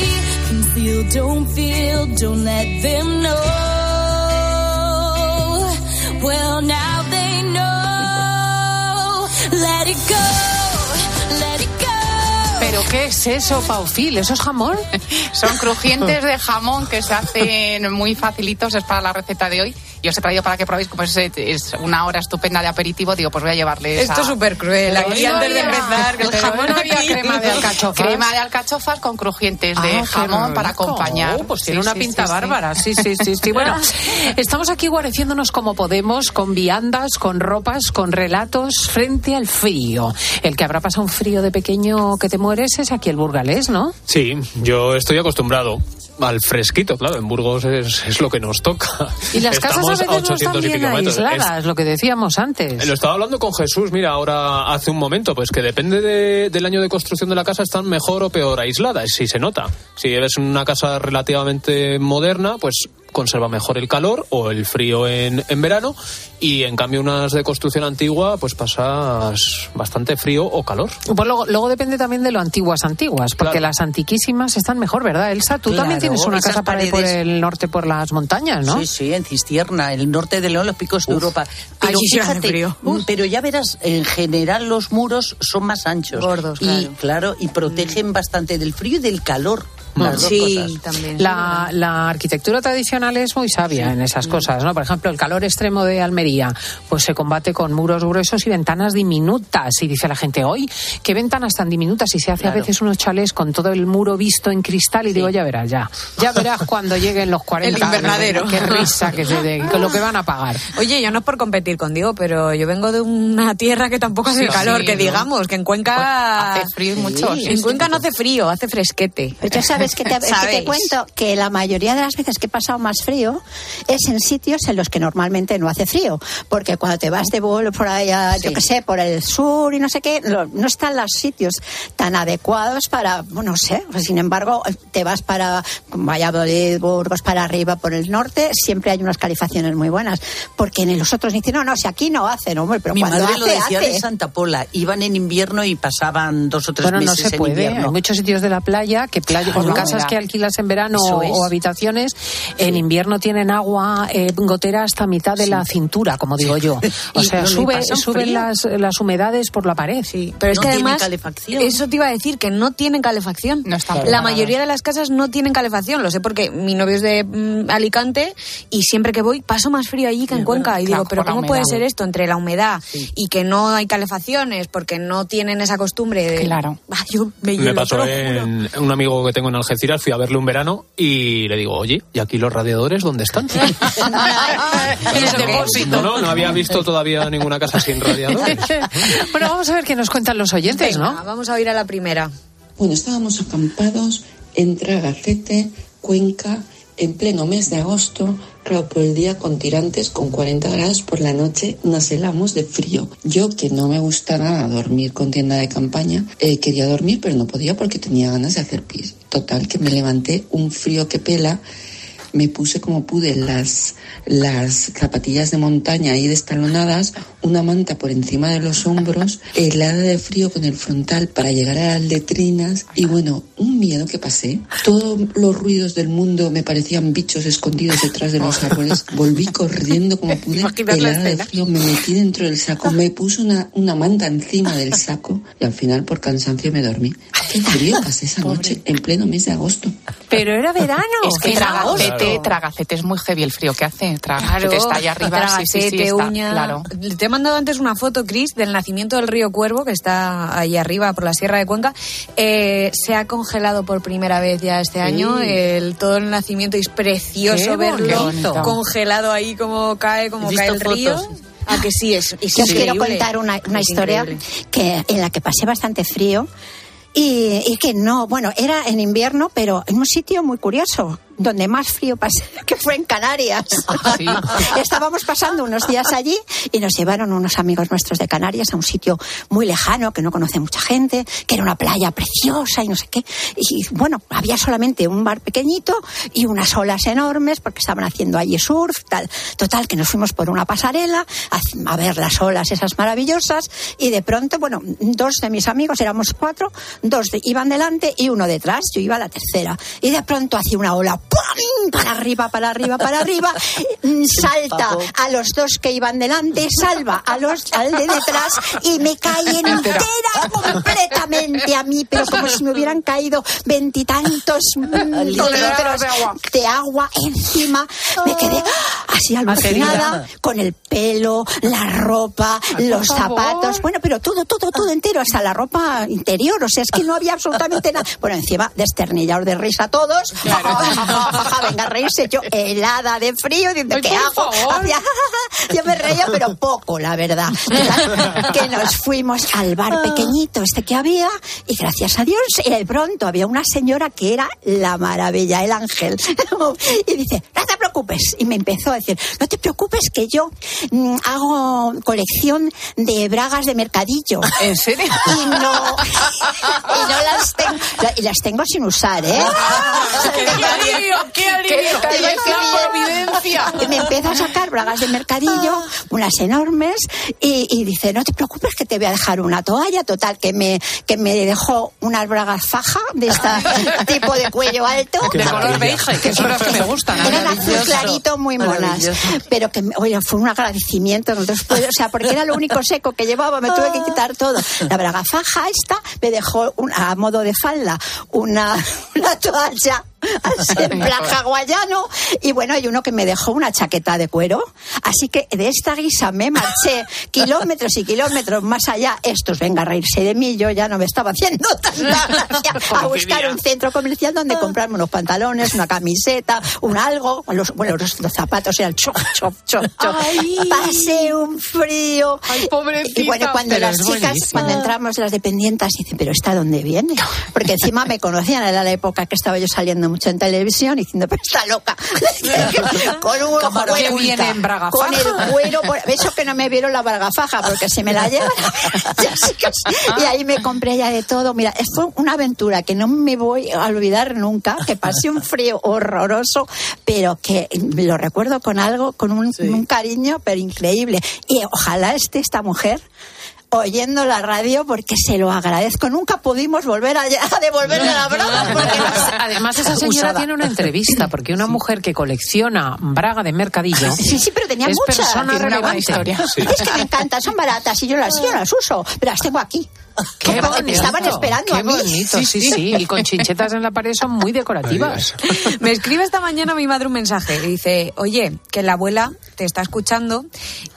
Don't feel, don't let them know. Well, now they know. Let it go, let it go. ¿Pero qué es eso, Paufil? ¿Eso es jamón? <laughs> Son crujientes de jamón que se hacen muy facilitos, es para la receta de hoy. Y os he traído para que probéis, como es, es una hora estupenda de aperitivo, digo, pues voy a llevarles Esto es súper cruel. Aquí antes de empezar, que el jamón no había crema de alcachofas. Crema de alcachofas con crujientes Ah, de jamón para acompañar. Oh, pues tiene Sí, una sí, pinta sí, sí. bárbara. Sí, sí, sí, sí. Bueno, <laughs> estamos aquí guareciéndonos como podemos, con viandas, con ropas, con relatos, frente al frío. El que habrá pasado un frío de pequeño que te mueres es aquí el burgalés, ¿no? Sí, yo estoy acostumbrado al fresquito, claro, en Burgos es, es lo que nos toca. Y las Estamos casas a veces no 800 están y bien pico aisladas, lo que decíamos antes. Es- lo estaba hablando con Jesús, mira, ahora hace un momento, pues que depende de- del año de construcción de la casa, están mejor o peor aisladas, si se nota. Si eres una casa relativamente moderna, pues conserva mejor el calor o el frío en, en verano y en cambio unas de construcción antigua pues pasas bastante frío o calor. Pues luego, luego depende también de lo antiguas antiguas, porque las antiquísimas están mejor, ¿verdad, Elsa? Tú también Claro, tienes una casa por ahí por paredes- el norte, por las montañas, ¿no? Sí, sí, en Cistierna, el norte de León, los picos de Europa. Pero Allí sí hace fíjate, frío. mm, pero ya verás, en general los muros son más anchos. Gordos, Y claro. claro, y protegen bastante del frío y del calor. Las dos Sí, cosas. también. La, la arquitectura tradicional es muy sabia en esas cosas, ¿no? Por ejemplo, el calor extremo de Almería, pues se combate con muros gruesos y ventanas diminutas. Y dice la gente, hoy, ¿qué ventanas tan diminutas? Y se hace a Claro. veces unos chalés con todo el muro visto en cristal y digo, ya verás, ya. Ya verás cuando lleguen los 40. El invernadero. Qué risa que se de, con lo que van a pagar. <laughs> Oye, yo no es por competir con Diego, pero yo vengo de una tierra que tampoco hace Sí, calor, sí, que ¿no? digamos, que en Cuenca... Hace frío y mucho, sí, En sí. Cuenca no hace frío, hace fresquete. Pues ya sabes ¿Sabes qué te, qué te cuento? Que la mayoría de las veces que he pasado más frío es en sitios en los que normalmente no hace frío. Porque cuando te vas de vuelo por allá, yo qué sé, por el sur y no sé qué, no, no están los sitios tan adecuados para, bueno, no sé. Pues, sin embargo, te vas para Valladolid, Burgos, para arriba, por el norte, siempre hay unas calificaciones muy buenas. Porque en los otros dicen, no, no, si aquí no hacen, hombre, pero Mi cuando madre hace, lo decía hace. de Santa Pola. Iban en invierno y pasaban dos o tres Bueno, no meses se en puede. invierno. Hay muchos sitios de la playa que playa, Claro. Con casas que alquilas en verano o, es. o habitaciones, en invierno tienen agua eh, gotera hasta mitad de la cintura, como digo yo. <laughs> O Y sea, sube, suben las, las humedades por la pared. Pero es No que además, calefacción. eso te iba a decir, que no tienen calefacción. No la mayoría de las casas no tienen calefacción. Lo sé porque mi novio es de mm, Alicante y siempre que voy paso más frío allí que en Cuenca. Y claro, digo, pero ¿cómo puede ser esto entre la humedad y que no hay calefacciones porque no tienen esa costumbre de... Claro. <laughs> Yo me, pasó en un amigo que tengo en Algeciras, fui a verle un verano y le digo, oye, ¿y aquí los radiadores dónde están? <laughs> El depósito. No, no, no había visto todavía ninguna casa sin radiadores. <laughs> bueno, vamos a ver qué nos cuentan los oyentes, Venga, ¿no? Vamos a oír a la primera. Bueno, estábamos acampados en Tragacete, Cuenca, en pleno mes de agosto, claro, por el día con tirantes, con 40 grados por la noche, nos helamos de frío. Yo, que no me gusta nada dormir con tienda de campaña, eh, quería dormir, pero no podía porque tenía ganas de hacer pis. Total, que me levanté un frío que pela. Me puse como pude las, las zapatillas de montaña ahí destalonadas, una manta por encima de los hombros, <laughs> helada de frío con el frontal para llegar a las letrinas y bueno, un miedo que pasé. Todos los ruidos del mundo me parecían bichos escondidos detrás de los <laughs> árboles. Volví corriendo como pude, helada de frío, me metí dentro del saco, me puse una, una manta encima del saco y al final por cansancio me dormí. Qué frío pasé esa noche en pleno mes de agosto. Pero era verano. Es que en agosto. Tragacete, tragacete es muy heavy el frío que hace. Tragacete está ahí arriba. Sí, sí, sí, está, uña. Claro. Te he mandado antes una foto, Cris, del nacimiento del río Cuervo, que está ahí arriba por la Sierra de Cuenca. Eh, se ha congelado por primera vez ya este año. El, todo el nacimiento y es precioso Qué verlo congelado ahí, como cae, como cae el río. fotos. A que sí, es, es Yo os quiero contar una, historia increíble. que, en la que pasé bastante frío y, y que no, bueno, era en invierno, pero en un sitio muy curioso, donde más frío pasé, <laughs> que fue en Canarias. <laughs> Estábamos pasando unos días allí y nos llevaron unos amigos nuestros de Canarias a un sitio muy lejano que no conoce mucha gente, que era una playa preciosa y no sé qué. Y bueno, había solamente un bar pequeñito y unas olas enormes porque estaban haciendo allí surf, tal. Total, que nos fuimos por una pasarela a, a ver las olas esas maravillosas y de pronto, bueno, dos de mis amigos, éramos cuatro, dos de- iban delante y uno detrás, yo iba a la tercera. Y de pronto hacía una ola, ¡pum! para arriba, para arriba, para arriba, salta a los dos que iban delante, salva a los, al de detrás y me cae entera completamente a mí, pero como si me hubieran caído veintitantos litros de agua encima. Me quedé así alucinada con el pelo, la ropa, los por favor. zapatos. Bueno, pero todo, todo, todo entero, hasta la ropa interior. O sea, es que no había absolutamente <laughs> nada. Bueno, encima, desternillados de risa todos. Venga a reírse yo helada de frío. Diciendo, Ay, ¿qué hago? yo me reía, pero poco, la verdad. Total, que nos fuimos al bar pequeñito este que había y gracias a Dios, y de pronto había una señora que era la maravilla, el ángel. <laughs> Y dice, no te preocupes. Y me empezó a decir, no te preocupes que yo mm, hago colección de bragas de mercadillo. ¿En serio? <laughs> Y no, y no las tengo, y las tengo sin usar, ¿eh? <laughs> ¡Qué alivio! ¡Qué alivio! <laughs> Me empieza a sacar bragas de mercadillo, unas enormes, y, y dice, no te preocupes que te voy a dejar una toalla, total, que me, que me dejó unas bragas faja de este tipo de cuello alto. De color beige, que son las que me gustan. Eran azul clarito, muy monas. Pero que, oye, fue un agradecimiento. o sea, porque era lo único seco que llevaba, me tuve que quitar todo. La braga faja esta me dejó un- a modo de falda una, <laughs> una toalla <laughs> en plan hawaiano. Y bueno, hay uno que me dejó una chaqueta de cuero. Así que de esta guisa me marché <laughs> kilómetros y kilómetros más allá. Estos, venga a reírse de mí, yo ya no me estaba haciendo <laughs> tanta gracia a buscar un centro comercial donde comprarme unos pantalones, una camiseta, un algo. Los, bueno, los, los zapatos eran chop, chop, chop, chop. Pasé un frío. Ay, pobrecita. Y bueno, cuando Pero las chicas, buenísimo. cuando entramos las dependientas, dicen, pero ¿esta dónde viene? Porque encima me conocían, era la época que estaba yo saliendo mucho en televisión, diciendo, pero está loca. <laughs> con un cuero- que viene en braga Con el cuero, por- eso que no me vieron la bragafaja, porque se me la llevan. <laughs> y ahí me compré ya de todo. Mira, fue una aventura que no me voy a olvidar nunca, que pasé un frío horroroso, pero que lo recuerdo con algo, con un, un cariño, pero increíble. Y ojalá esté esta mujer oyendo la radio porque se lo agradezco. Nunca pudimos volver a, a devolverle la braga. porque Además, además, esa señora Usada. tiene una entrevista porque una mujer que colecciona braga de mercadillo Sí, sí, pero tenía es muchas. persona Tiene una. Es que me encantan, son baratas y yo las, yo las uso, pero las tengo aquí. Qué bonito. me estaban esperando Qué a mí. bonito, sí, sí, Y con chinchetas en la pared son muy decorativas. <laughs> Me escribe esta mañana mi madre un mensaje y dice, oye, que la abuela te está escuchando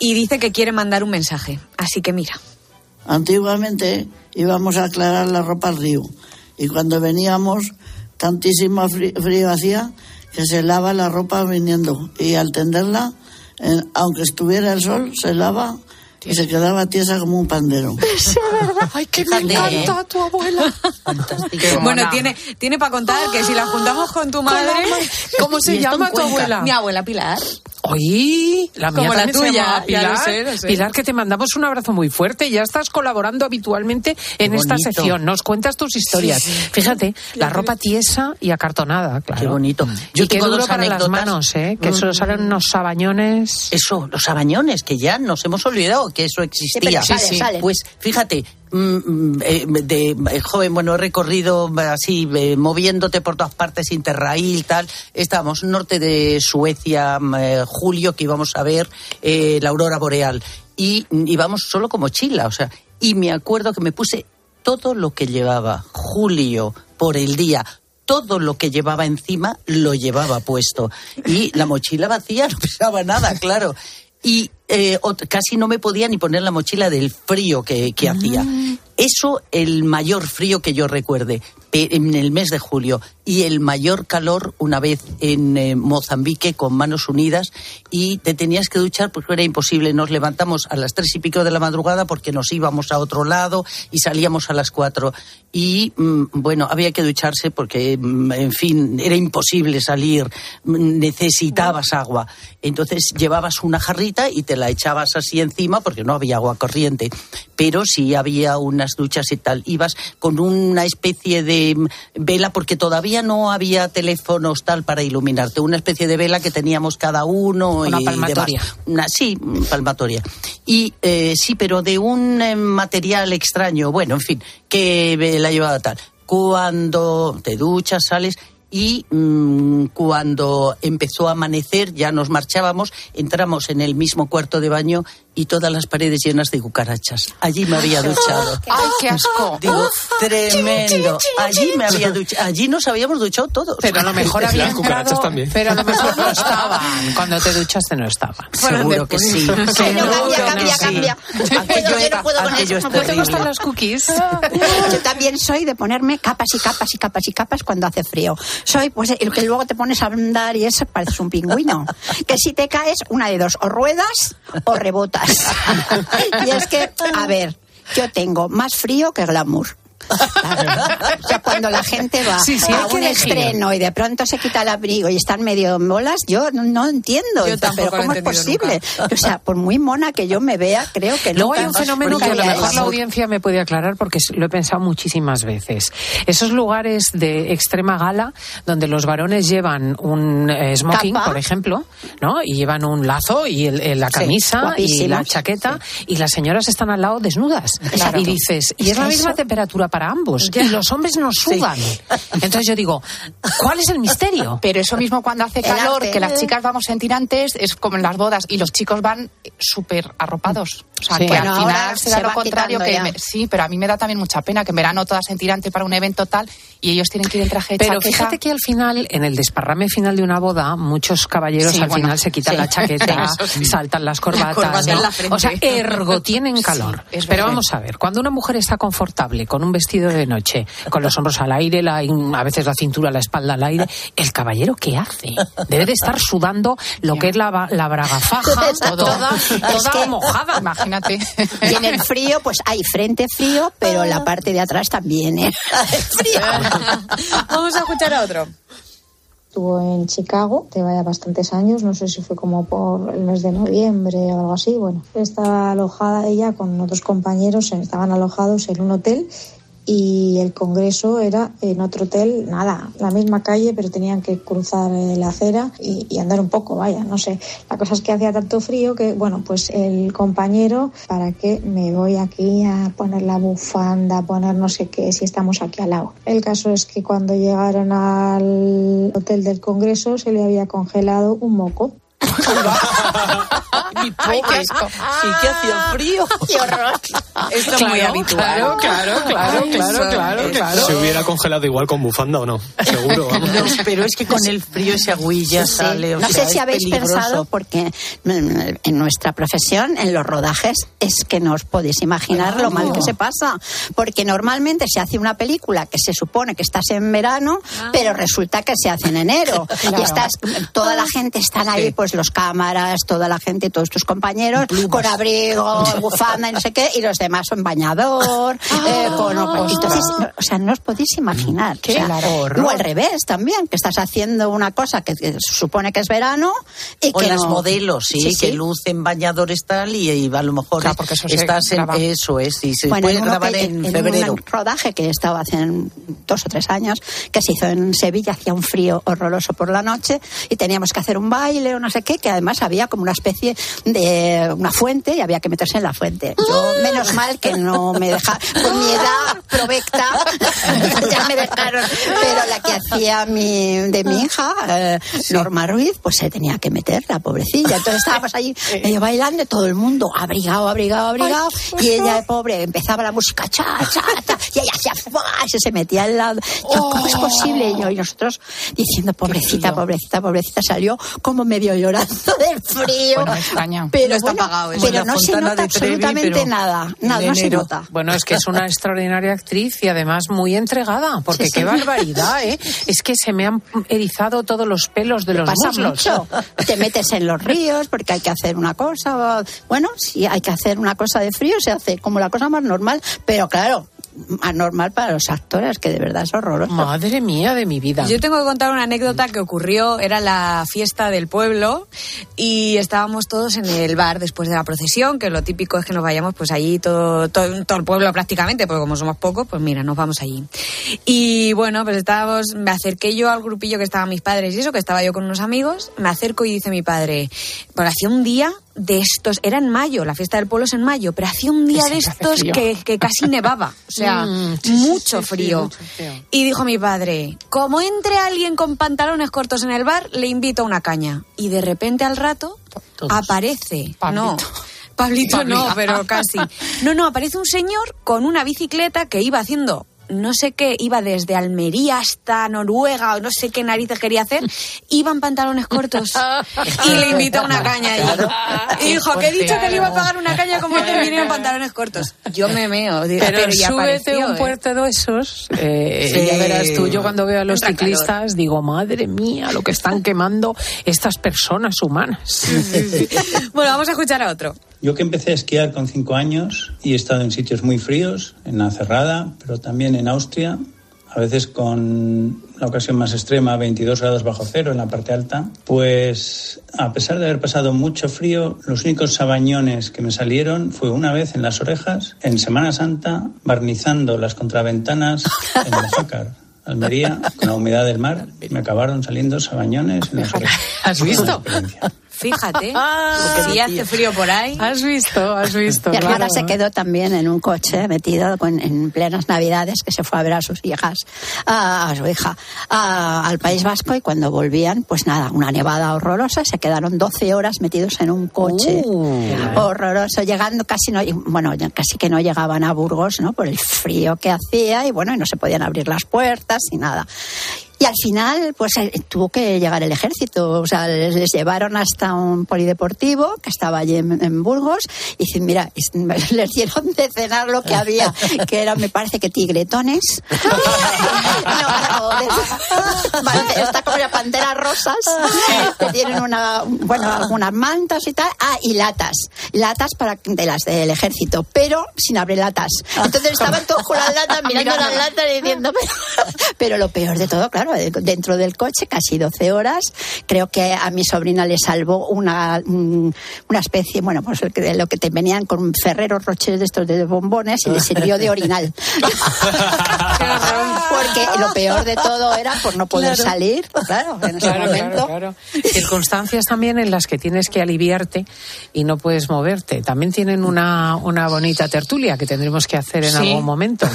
y dice que quiere mandar un mensaje. Así que mira. Antiguamente íbamos a aclarar la ropa al río y cuando veníamos tantísimo frí- frío hacía que se lava la ropa viniendo y al tenderla, eh, aunque estuviera el sol, se lava y se quedaba tiesa como un pandero. <laughs> Ay, que me encanta tu abuela. Bueno, tiene, tiene para contar que si la juntamos con tu madre... ¿Cómo se ¿Y esto llama en tu abuela? Mi abuela Pilar. Oye, la mía Como la se tuya, llama Pilar. lo sé, lo sé. Pilar, que te mandamos un abrazo muy fuerte. Ya estás colaborando habitualmente en esta sección. Nos cuentas tus historias. Sí, sí. Fíjate, la ropa tiesa y acartonada, claro. Qué bonito. Yo y qué tengo duro dos para las anécdotas. manos, ¿eh? Que eso Mm. salen unos sabañones. Eso, los sabañones, que ya nos hemos olvidado que eso existía. Sí, sale. Pues fíjate, mm, mm, eh, de eh, joven, bueno, he recorrido eh, así, moviéndote por todas partes, Interrail, tal. Estábamos norte de Suecia, mm, julio, que íbamos a ver eh, la aurora boreal. Y íbamos solo con mochila, o sea, y me acuerdo que me puse todo lo que llevaba Julio por el día. Todo lo que llevaba encima lo llevaba puesto. Y la mochila vacía <laughs> no pesaba nada, claro. Y eh, casi no me podía ni poner la mochila del frío que, que hacía. Eso, el mayor frío que yo recuerde, en el mes de julio. Y el mayor calor una vez en eh, Mozambique con manos unidas y te tenías que duchar porque era imposible. Nos levantamos a las tres y pico de la madrugada porque nos íbamos a otro lado y salíamos a las cuatro. Y mm, bueno, había que ducharse porque, mm, en fin, era imposible salir. Mm, Necesitabas agua. Entonces llevabas una jarrita y te la echabas así encima porque no había agua corriente. Pero sí había unas duchas y tal. Ibas con una especie de mm, vela porque todavía no había teléfonos tal para iluminarte. Una especie de vela que teníamos cada uno. Una y palmatoria. demás. Una, sí, palmatoria. Y eh, sí, pero de un eh, material extraño. Bueno, en fin, que eh, la llevaba tal. Cuando te duchas, sales y mm, cuando empezó a amanecer ya nos marchábamos, entramos en el mismo cuarto de baño y todas las paredes llenas de cucarachas. Allí me había duchado. ¡Ay, qué asco! Digo, tremendo. Allí me había duchado. Allí nos habíamos duchado todos. Pero a lo mejor había entrado, pero a lo mejor no <laughs> estaban. Cuando te duchaste no estaban. Seguro que sí. Seguro cambia, cambia, sí. cambia. Aquello Yo no puedo con aquello eso. es ¿No te gustan los cookies? <laughs> Yo también soy de ponerme capas y capas y capas y capas cuando hace frío. Soy pues el que luego te pones a andar y eso pareces un pingüino. Que si te caes, una de dos, o ruedas o rebotas. <laughs> Y es que, a ver, yo tengo más frío que glamour. O sea, cuando la gente va Sí, sí, a un estreno y de pronto se quita el abrigo y están medio en bolas, yo no, no entiendo. Yo pero ¿cómo es posible? O sea, por muy mona que yo me vea, creo que Luego nunca hay un fenómeno que a lo mejor la audiencia me puede aclarar porque lo he pensado muchísimas veces. Esos lugares de extrema gala donde los varones llevan un eh, smoking, Capa. por ejemplo, ¿no? Y llevan un lazo y el- el- la Sí, camisa y la chaqueta y las señoras están al lado desnudas. Claro. Y dices, y Es la misma temperatura para ambos. Y los hombres no sudan. Entonces yo digo, ¿cuál es el misterio? <laughs> Pero eso mismo cuando hace El calor, arte. que las chicas vamos en tirantes, es como en las bodas y los chicos van súper arropados. O sea, Sí. que Bueno, al final se será lo va contrario que ya. me- sí, pero a mí me da también mucha pena que en verano todas en tirante para un evento tal y ellos tienen que ir en traje de Pero chaqueta. fíjate que al final, en el desparrame final de una boda, muchos caballeros Sí, al bueno, final se quitan sí. la chaqueta, <laughs> saltan las corbatas, corbata en ¿no? la o sea, ergo tienen calor. es Pero vamos a ver, cuando una mujer está confortable con un vestido de noche, con los hombros al aire, la- a veces la cintura, la espalda al aire, el caballero qué hace? Debe de estar sudando lo que es la, la braga faja, Exacto. <laughs> toda, Es toda que- mojada. Imagínate. Y en el frío, pues hay frente frío, pero la parte de atrás también, ¿eh? <laughs> frío. <laughs> Vamos a escuchar a otro. Estuvo en Chicago, lleva ya bastantes años, no sé si fue como por el mes de noviembre o algo así. Bueno, estaba alojada ella con otros compañeros, estaban alojados en un hotel y el congreso era en otro hotel, nada, la misma calle, pero tenían que cruzar eh, la acera y, andar un poco, vaya, no sé. La cosa es que hacía tanto frío que, bueno, pues el compañero, ¿para qué me voy aquí a poner la bufanda, a poner no sé qué, si estamos aquí al lado? El caso es que cuando llegaron al hotel del congreso se le había congelado un moco. <laughs> Mi pobre. Sí que hacía frío. <laughs> ¡Qué horror! Esto es muy habitual. claro, claro, claro, Ay, claro, eso- claro, claro. Se hubiera congelado igual con bufanda o no, seguro. <laughs> vamos. No, pero es que con el frío ese agüilla Sí, sale. o no sea, sé si habéis peligroso. pensado, porque en nuestra profesión, en los rodajes, es que no os podéis imaginar lo mal que se pasa. Porque normalmente se hace una película que se supone que estás en verano, pero resulta que se hace en enero. Claro. Y estás, toda la gente están ahí, pues los cámaras, toda la gente, todos tus compañeros, con abrigo, <laughs> bufanda y no sé qué, y los demás son bañador, eh, con... Entonces, o sea, no os podéis imaginar. Qué O sea, o al revés también, que estás haciendo una cosa que, que se supone que es verano y O que las no- modelos, sí, que lucen bañadores tal y, y a lo mejor Claro, porque eso estás en graba. eso, es, y se Bueno, puede grabar que- en, en febrero. un rodaje que estaba hace dos o tres años, que se hizo en Sevilla, hacía un frío horroroso por la noche y teníamos que hacer un baile no sé qué, que además había como una especie de una fuente y había que meterse en la fuente. Yo, menos mal que no me dejaron, con mi edad provecta, <laughs> ya me dejaron, pero la que hacía mi, de mi hija, eh, Norma Ruiz, pues se tenía que meter, la pobrecilla. Entonces estábamos allí medio bailando y todo el mundo abrigado, abrigado, abrigado, y ella, pobre, empezaba la música, cha, cha, cha, y ella hacía, se, se metía al lado. Yo, ¿Cómo es posible? Y, yo, y nosotros diciendo, pobrecita, pobrecita, pobrecita, salió como medio llorando del frío. Bueno. Pero, No está bueno, eso. pero no se nota Trevi, absolutamente nada, nada, no se nota. Bueno, es que es una extraordinaria actriz y además muy entregada, porque Sí, sí. qué barbaridad, ¿eh? Es que se me han erizado todos los pelos de los muslos. Te metes en los ríos porque hay que hacer una cosa. Bueno, si hay que hacer una cosa de frío, se hace como la cosa más normal, pero claro, anormal para los actores, que de verdad es horroroso. Madre mía de mi vida. Yo tengo que contar una anécdota que ocurrió, era la fiesta del pueblo y estábamos todos en el bar después de la procesión, que lo típico es que nos vayamos pues allí todo, todo, todo el pueblo prácticamente, porque como somos pocos, pues mira, nos vamos allí. Y bueno, pues estábamos, me acerqué yo al grupillo que estaban mis padres y eso, que estaba yo con unos amigos, me acerco y dice mi padre, pues hacía un día de estos, era en mayo, la fiesta del pueblo es en mayo, pero hacía un día de estos que, que casi nevaba, o sea, <laughs> Mm, sí, mucho sí, frío. mucho frío. Y dijo mi padre, como entre alguien con pantalones cortos en el bar, le invito a una caña. Y de repente al rato aparece, no, Pablito no, pero casi. No, no, aparece un señor con una bicicleta que iba haciendo no sé qué, iba desde Almería hasta Noruega o no sé qué narices quería hacer, <laughs> iba en pantalones cortos <laughs> y le invito a una caña allí. Y dijo, que he dicho que le iba a pagar una caña como te viniera en pantalones cortos. Yo me meo. digo, Pero, ya súbete apareció, un ¿eh? puerto de esos, eh, Sí. ya verás tú, yo cuando veo a los Entra calor. ciclistas digo, madre mía, lo que están <laughs> quemando estas personas humanas. Bueno, vamos a escuchar a otro. Yo que empecé a esquiar con cinco años y he estado en sitios muy fríos, en la Cerrada, pero también en Austria, a veces con la ocasión más extrema, 22 grados bajo cero en la parte alta, pues a pesar de haber pasado mucho frío, los únicos sabañones que me salieron fue una vez en las orejas, en Semana Santa, barnizando las contraventanas en Mojácar. Almería, con la humedad del mar, me acabaron saliendo sabañones en las orejas. ¿Has visto? Fíjate, <laughs> si hace frío por ahí. Has visto, has visto. Mi hermana claro. se quedó también en un coche metido con- en plenas navidades que se fue a ver a sus hijas, a, a su hija, a- al País Vasco y cuando volvían, pues nada, una nevada horrorosa, se quedaron 12 horas metidos en un coche horroroso, llegando casi no, bueno, casi que no llegaban a Burgos, ¿no? Por el frío que hacía y bueno, y no se podían abrir las puertas y nada. Y al final, pues eh, tuvo que llegar el ejército. O sea, les, les llevaron hasta un polideportivo que estaba allí en, en Burgos. Y dicen, mira, es- <laughs> les dieron de cenar lo que había, que era, me parece que tigretones. <laughs> No, de- <laughs> está como las panteras rosas, que tienen una, bueno, algunas mantas y tal. Ah, y latas. Latas para, de las del ejército, pero sin abrir latas. Entonces estaban todos con las latas, mirando las latas y diciendo, pero, pero lo peor de todo, claro, dentro del coche, casi 12 horas, creo que a mi sobrina le salvó una, una especie, bueno, pues de lo que te venían con ferreros roches de estos de bombones y le <laughs> sirvió de orinal. <laughs> Porque lo peor de todo era por no poder Claro. salir, claro, en ese Claro, momento. claro, claro. Circunstancias también en las que tienes que aliviarte y no puedes moverte. También tienen una, una bonita tertulia que tendremos que hacer en Sí. algún momento.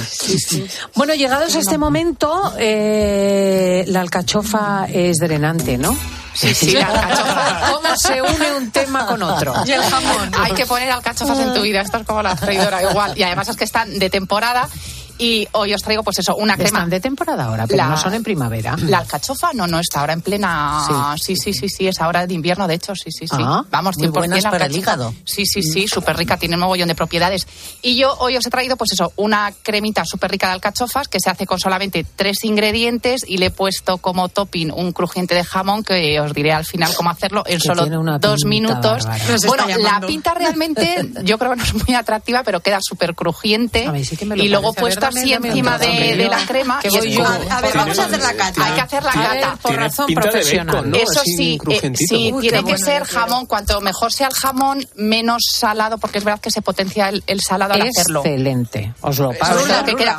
Bueno, llegados a este momento, eh, la alcachofa es drenante, ¿no? Sí, sí, <laughs> la alcachofa. ¿Cómo se une un tema con otro? Y el jamón. Hay que poner alcachofas en tu vida. Esto es como la freidora, igual. Y además es que están de temporada. Y hoy os traigo, pues eso, una crema. Están de temporada ahora, pero La- no son en primavera. La alcachofa, no, no, está ahora en plena. Sí, sí, sí, sí, es ahora de invierno, de hecho, sí, sí, sí. Ah, Vamos, muy 100% buenas para el alcachofa. hígado. Sí, sí, sí, súper rica, tiene un mogollón de propiedades. Y yo hoy os he traído, pues eso, una cremita súper rica de alcachofas que se hace con solamente tres ingredientes y le he puesto como topping un crujiente de jamón que os diré al final cómo hacerlo en Que solo dos minutos. Bueno, la pinta realmente yo creo que no es muy atractiva, pero queda súper crujiente. A mí sí que me lo y luego puesto así encima de, la crema. que y voy es yo. A ver, vamos a hacer la cata. Hay que hacer la cata. por razón profesional. Eso sí, eh, sí tiene que ser jamón. Cuanto mejor sea el jamón, menos salado, porque es verdad que se potencia el, el salado al hacerlo. Excelente. Os lo paso. Que queda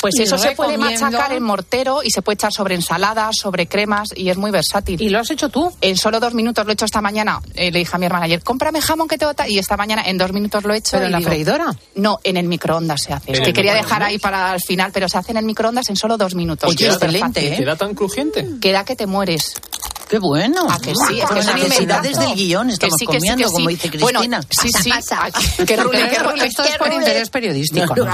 Pues eso se puede machacar en mortero y se puede echar sobre ensaladas, sobre cremas y es muy versátil. ¿Y lo has hecho tú? En solo dos minutos lo he hecho esta mañana. Eh, le dije a mi hermana ayer, cómprame jamón que te bota. Y esta mañana en dos minutos lo he hecho. ¿Pero en la freidora? No, en el microondas se hace. Es ¿En que quería dejar ahí para el final, pero se hace en el microondas en solo dos minutos. Oye, excelente, fácil. ¿eh? ¿Queda tan crujiente? Queda que te mueres. Qué bueno. ¿A que sí? Es que un necesidades del guion Que estamos sí, que sí, comiendo, que sí. como dice Bueno, Cristina. sí, sí. Pasa, <laughs> Que rule, que rule. Esto es por interés periodístico. ¿no?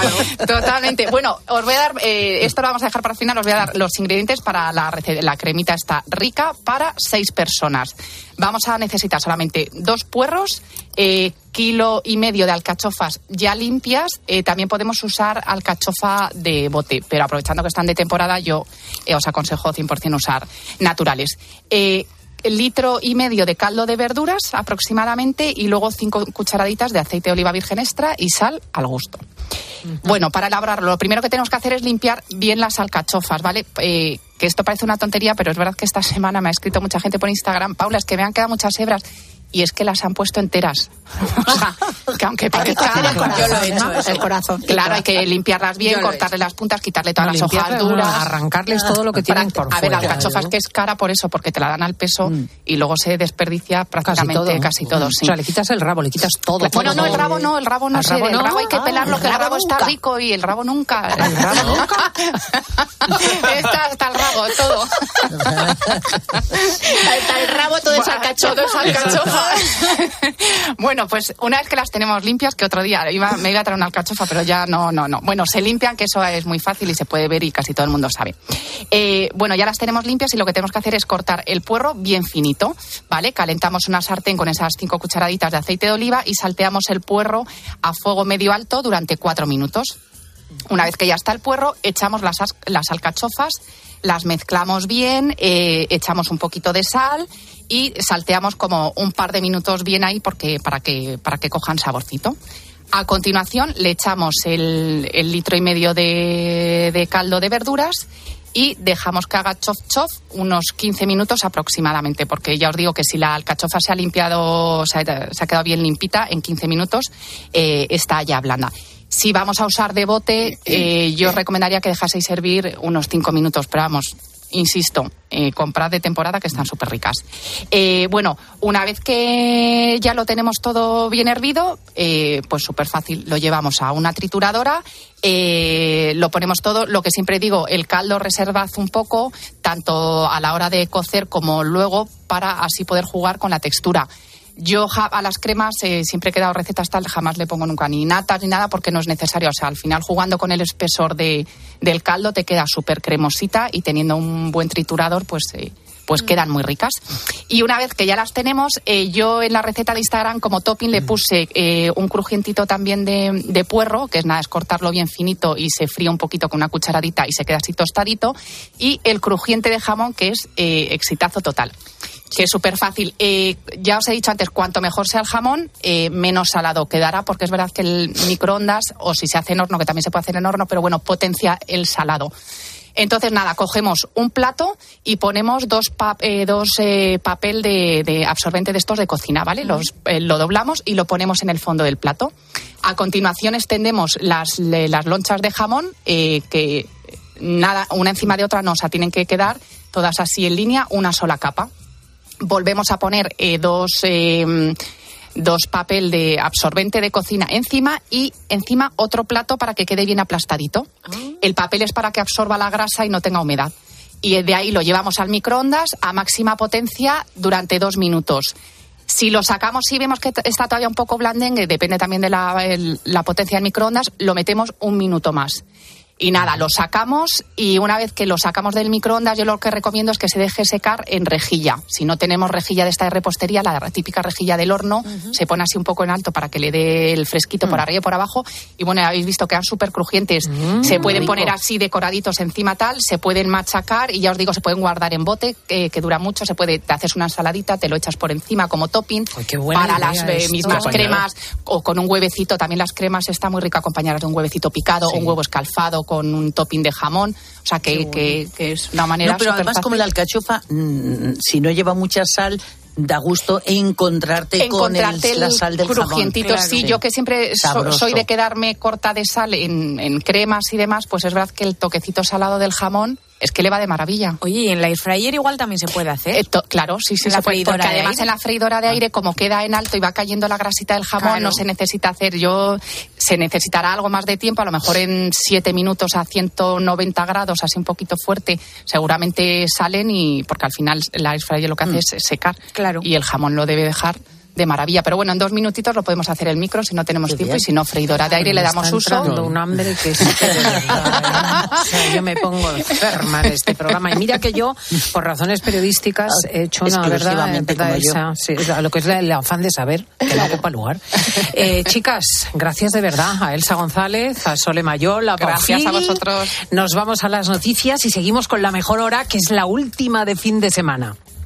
Totalmente. Bueno, os voy a dar, eh, esto lo vamos a dejar para el final, os voy a dar los ingredientes para la, la cremita esta rica para seis personas. Vamos a necesitar solamente dos puerros, eh, kilo y medio de alcachofas ya limpias. eh, también podemos usar alcachofa de bote, pero aprovechando que están de temporada, yo eh, os aconsejo 100% usar naturales. Eh, litro y medio de caldo de verduras aproximadamente y luego cinco cucharaditas de aceite de oliva virgen extra y sal al gusto. Bueno, para elaborarlo, lo primero que tenemos que hacer es limpiar bien las alcachofas, ¿vale? Eh, que esto parece una tontería, pero es verdad que esta <laughs> semana me ha escrito mucha gente por Instagram, Paula, es que me han quedado muchas hebras. Y es que las han puesto enteras. <laughs> O sea, que aunque <laughs> parezca... el corazón, Yo lo he hecho ¿no? eso. El corazón. Claro, hay que limpiarlas bien, cortarle las puntas, quitarle todas No, las hojas duras. arrancarles todo lo que tienen por A ver, la fuera. alcachofa es que es cara por eso, porque te la dan al peso y luego se desperdicia Casi prácticamente todo. casi todo. sí. O sea, le quitas el rabo, le quitas todo. Bueno, no, el rabo no, el rabo no ¿El sé, rabo el rabo hay que Ah, pelarlo, que el rabo está rico y el rabo nunca. ¿El rabo nunca? <laughs> está hasta el rabo, todo. Hasta el rabo todo es alcachofa. Todo es alcachofa. <laughs> bueno, pues una vez que las tenemos limpias, que otro día iba- me iba a traer una alcachofa, pero ya no, no, no. Bueno, se limpian, que eso es muy fácil y se puede ver y casi todo el mundo sabe. Eh, bueno, ya las tenemos limpias y lo que tenemos que hacer es cortar el puerro bien finito, ¿vale? Calentamos una sartén con esas cinco cucharaditas de aceite de oliva y salteamos el puerro a fuego medio alto durante cuatro minutos. Una vez que ya está el puerro, echamos las, as- las alcachofas, las mezclamos bien, eh, echamos un poquito de sal y salteamos como un par de minutos bien ahí porque, para, que, para que cojan saborcito. A continuación le echamos el, litro y medio de, de caldo de verduras y dejamos que haga chof chof unos 15 minutos aproximadamente, porque ya os digo que si la alcachofa se ha limpiado, se ha, se ha quedado bien limpita, en 15 minutos eh, está ya blanda. Si vamos a usar de bote, eh, yo os recomendaría que dejaseis servir unos 5 minutos, pero vamos, insisto, eh, comprad de temporada que están súper ricas. Eh, bueno, una vez que ya lo tenemos todo bien hervido, eh, pues súper fácil, lo llevamos a una trituradora, eh, lo ponemos todo, lo que siempre digo, el caldo reservad un poco, tanto a la hora de cocer como luego, para así poder jugar con la textura. Yo ja- a las cremas eh, siempre he quedado recetas tal, jamás le pongo nunca ni natas ni nada porque no es necesario. O sea, al final jugando con el espesor de, del caldo te queda súper cremosita y teniendo un buen triturador, pues, eh, pues quedan muy ricas. Y una vez que ya las tenemos, eh, yo en la receta de Instagram como topping le puse eh, un crujientito también de, de puerro, que es nada, es cortarlo bien finito y se fría un poquito con una cucharadita y se queda así tostadito. Y el crujiente de jamón, que es eh, exitazo total que es súper fácil. Eh, ya os he dicho antes, cuanto mejor sea el jamón, eh, menos salado quedará, porque es verdad que el microondas, o si se hace en horno, que también se puede hacer en horno, pero bueno, potencia el salado. Entonces, nada, cogemos un plato y ponemos dos, pa- eh, dos papel de, absorbente de estos de cocina, ¿vale? Los, lo doblamos y lo ponemos en el fondo del plato. A continuación extendemos las, le- las lonchas de jamón, que nada, una encima de otra no, o sea, tienen que quedar todas así en línea, una sola capa volvemos a poner eh, dos, eh, dos papel de absorbente de cocina encima y encima otro plato para que quede bien aplastadito. El papel es para que absorba la grasa y no tenga humedad. Y de ahí lo llevamos al microondas a máxima potencia durante dos minutos. Si lo sacamos y vemos que está todavía un poco blandengue, depende también de la, el- la potencia del microondas, lo metemos un minuto más. Y nada, lo sacamos y una vez que lo sacamos del microondas, yo lo que recomiendo es que se deje secar en rejilla. Si no tenemos rejilla de esta de repostería, la típica rejilla del horno, se pone así un poco en alto para que le dé el fresquito por arriba y por abajo. Y bueno, habéis visto que quedan súper crujientes. se pueden rico. poner así decoraditos encima tal, se pueden machacar y ya os digo, se pueden guardar en bote, que, que dura mucho. Se puede, te haces una ensaladita, te lo echas por encima como topping. buena para las eh, mismas cremas o con un huevecito. También las cremas está muy rico acompañadas de un huevecito picado un huevo escalfado con un topping de jamón. O sea, que, que, que es una manera No, pero además como la alcachofa, mm, si no lleva mucha sal, da gusto encontrarte, con el- encontrarte la sal del crujientito. jamón. Sí, yo que siempre so- soy de quedarme corta de sal en, en cremas y demás, pues es verdad que el toquecito salado del jamón es que le va de maravilla. Oye, y en la air fryer igual también se puede hacer. Eh, to- claro, sí, sí, se la puede, porque de además aire. en la freidora de aire, como queda en alto y va cayendo la grasita del jamón, Claro. no se necesita hacer. Yo se necesitará algo más de tiempo, a lo mejor en 7 minutos a 190 grados, así un poquito fuerte, seguramente salen y porque al final la air fryer lo que hace es secar. Claro. Y el jamón lo debe dejar de maravilla. Pero bueno, en dos minutitos lo podemos hacer el micro si no tenemos Qué tiempo bien. y si no freidora de aire Me le está damos uso. un hambre que es <laughs> verdad, ¿eh? O sea, yo me pongo enferma de este programa. Y mira que yo, por razones periodísticas, he hecho una verdad, yo. esa, sí, lo que es el afán de saber, que no ocupa lugar. Eh, chicas, gracias de verdad a Elsa González, a Sole Mayol, a Gracias a vosotros. Nos vamos a las noticias y seguimos con la mejor hora, que es la última de fin de semana.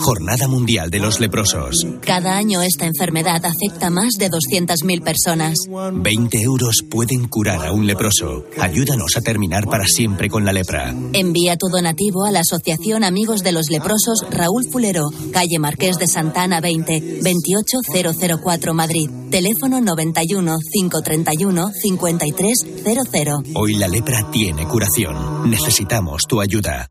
Jornada Mundial de los Leprosos. Cada año esta enfermedad afecta a más de 200.000 personas. 20 euros pueden curar a un leproso. Ayúdanos a terminar para siempre con la lepra. Envía tu donativo a la Asociación Amigos de los Leprosos Raúl Fulero, calle Marqués de Santana 20, 28004 Madrid. Teléfono 91 531 5300. Hoy la lepra tiene curación. Necesitamos tu ayuda.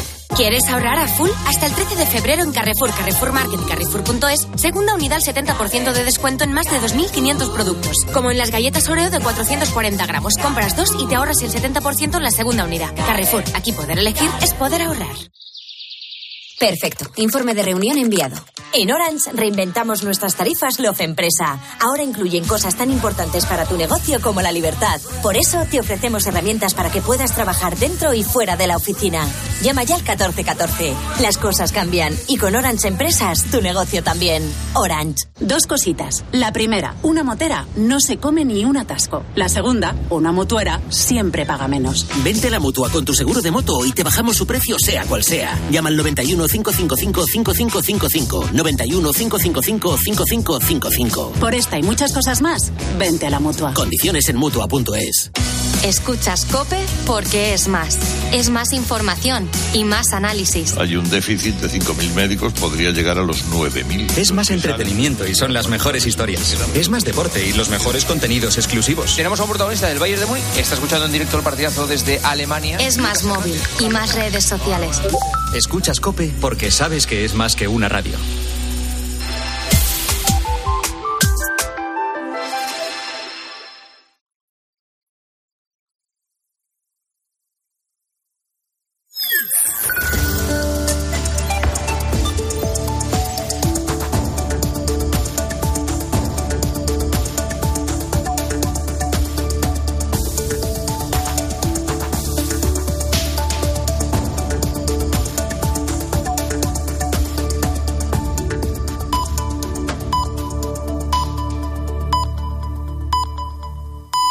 ¿Quieres ahorrar a full? Hasta el 13 de febrero en Carrefour, Carrefour Market Carrefour.es, segunda unidad al 70% de descuento en más de 2.500 productos. Como en las galletas Oreo de 440 gramos. Compras dos y te ahorras el 70% en la segunda unidad. Carrefour, aquí poder elegir es poder ahorrar. Perfecto. Informe de reunión enviado. En Orange reinventamos nuestras tarifas Love Empresa. Ahora incluyen cosas tan importantes para tu negocio como la libertad. Por eso te ofrecemos herramientas para que puedas trabajar dentro y fuera de la oficina. Llama ya al 1414. Las cosas cambian y con Orange Empresas tu negocio también. Orange. Dos cositas. La primera, una motera no se come ni un atasco. La segunda, una mutuera siempre paga menos. Vente a la mutua con tu seguro de moto y te bajamos su precio sea cual sea. Llama al 91 555 5555 91 555 5555. Por esta y muchas cosas más, vente a la mutua. Condiciones en mutua.es. Escuchas Cope porque es más. Es más información y más análisis. Hay un déficit de 5.000 médicos, podría llegar a los 9.000. Es más entretenimiento y son las mejores historias. Es más deporte y los mejores contenidos exclusivos. Tenemos a un protagonista del Bayern de Múnich que está escuchando en directo el partidazo desde Alemania. Es más móvil y más redes sociales. Escuchas Cope porque sabes que es más que una radio.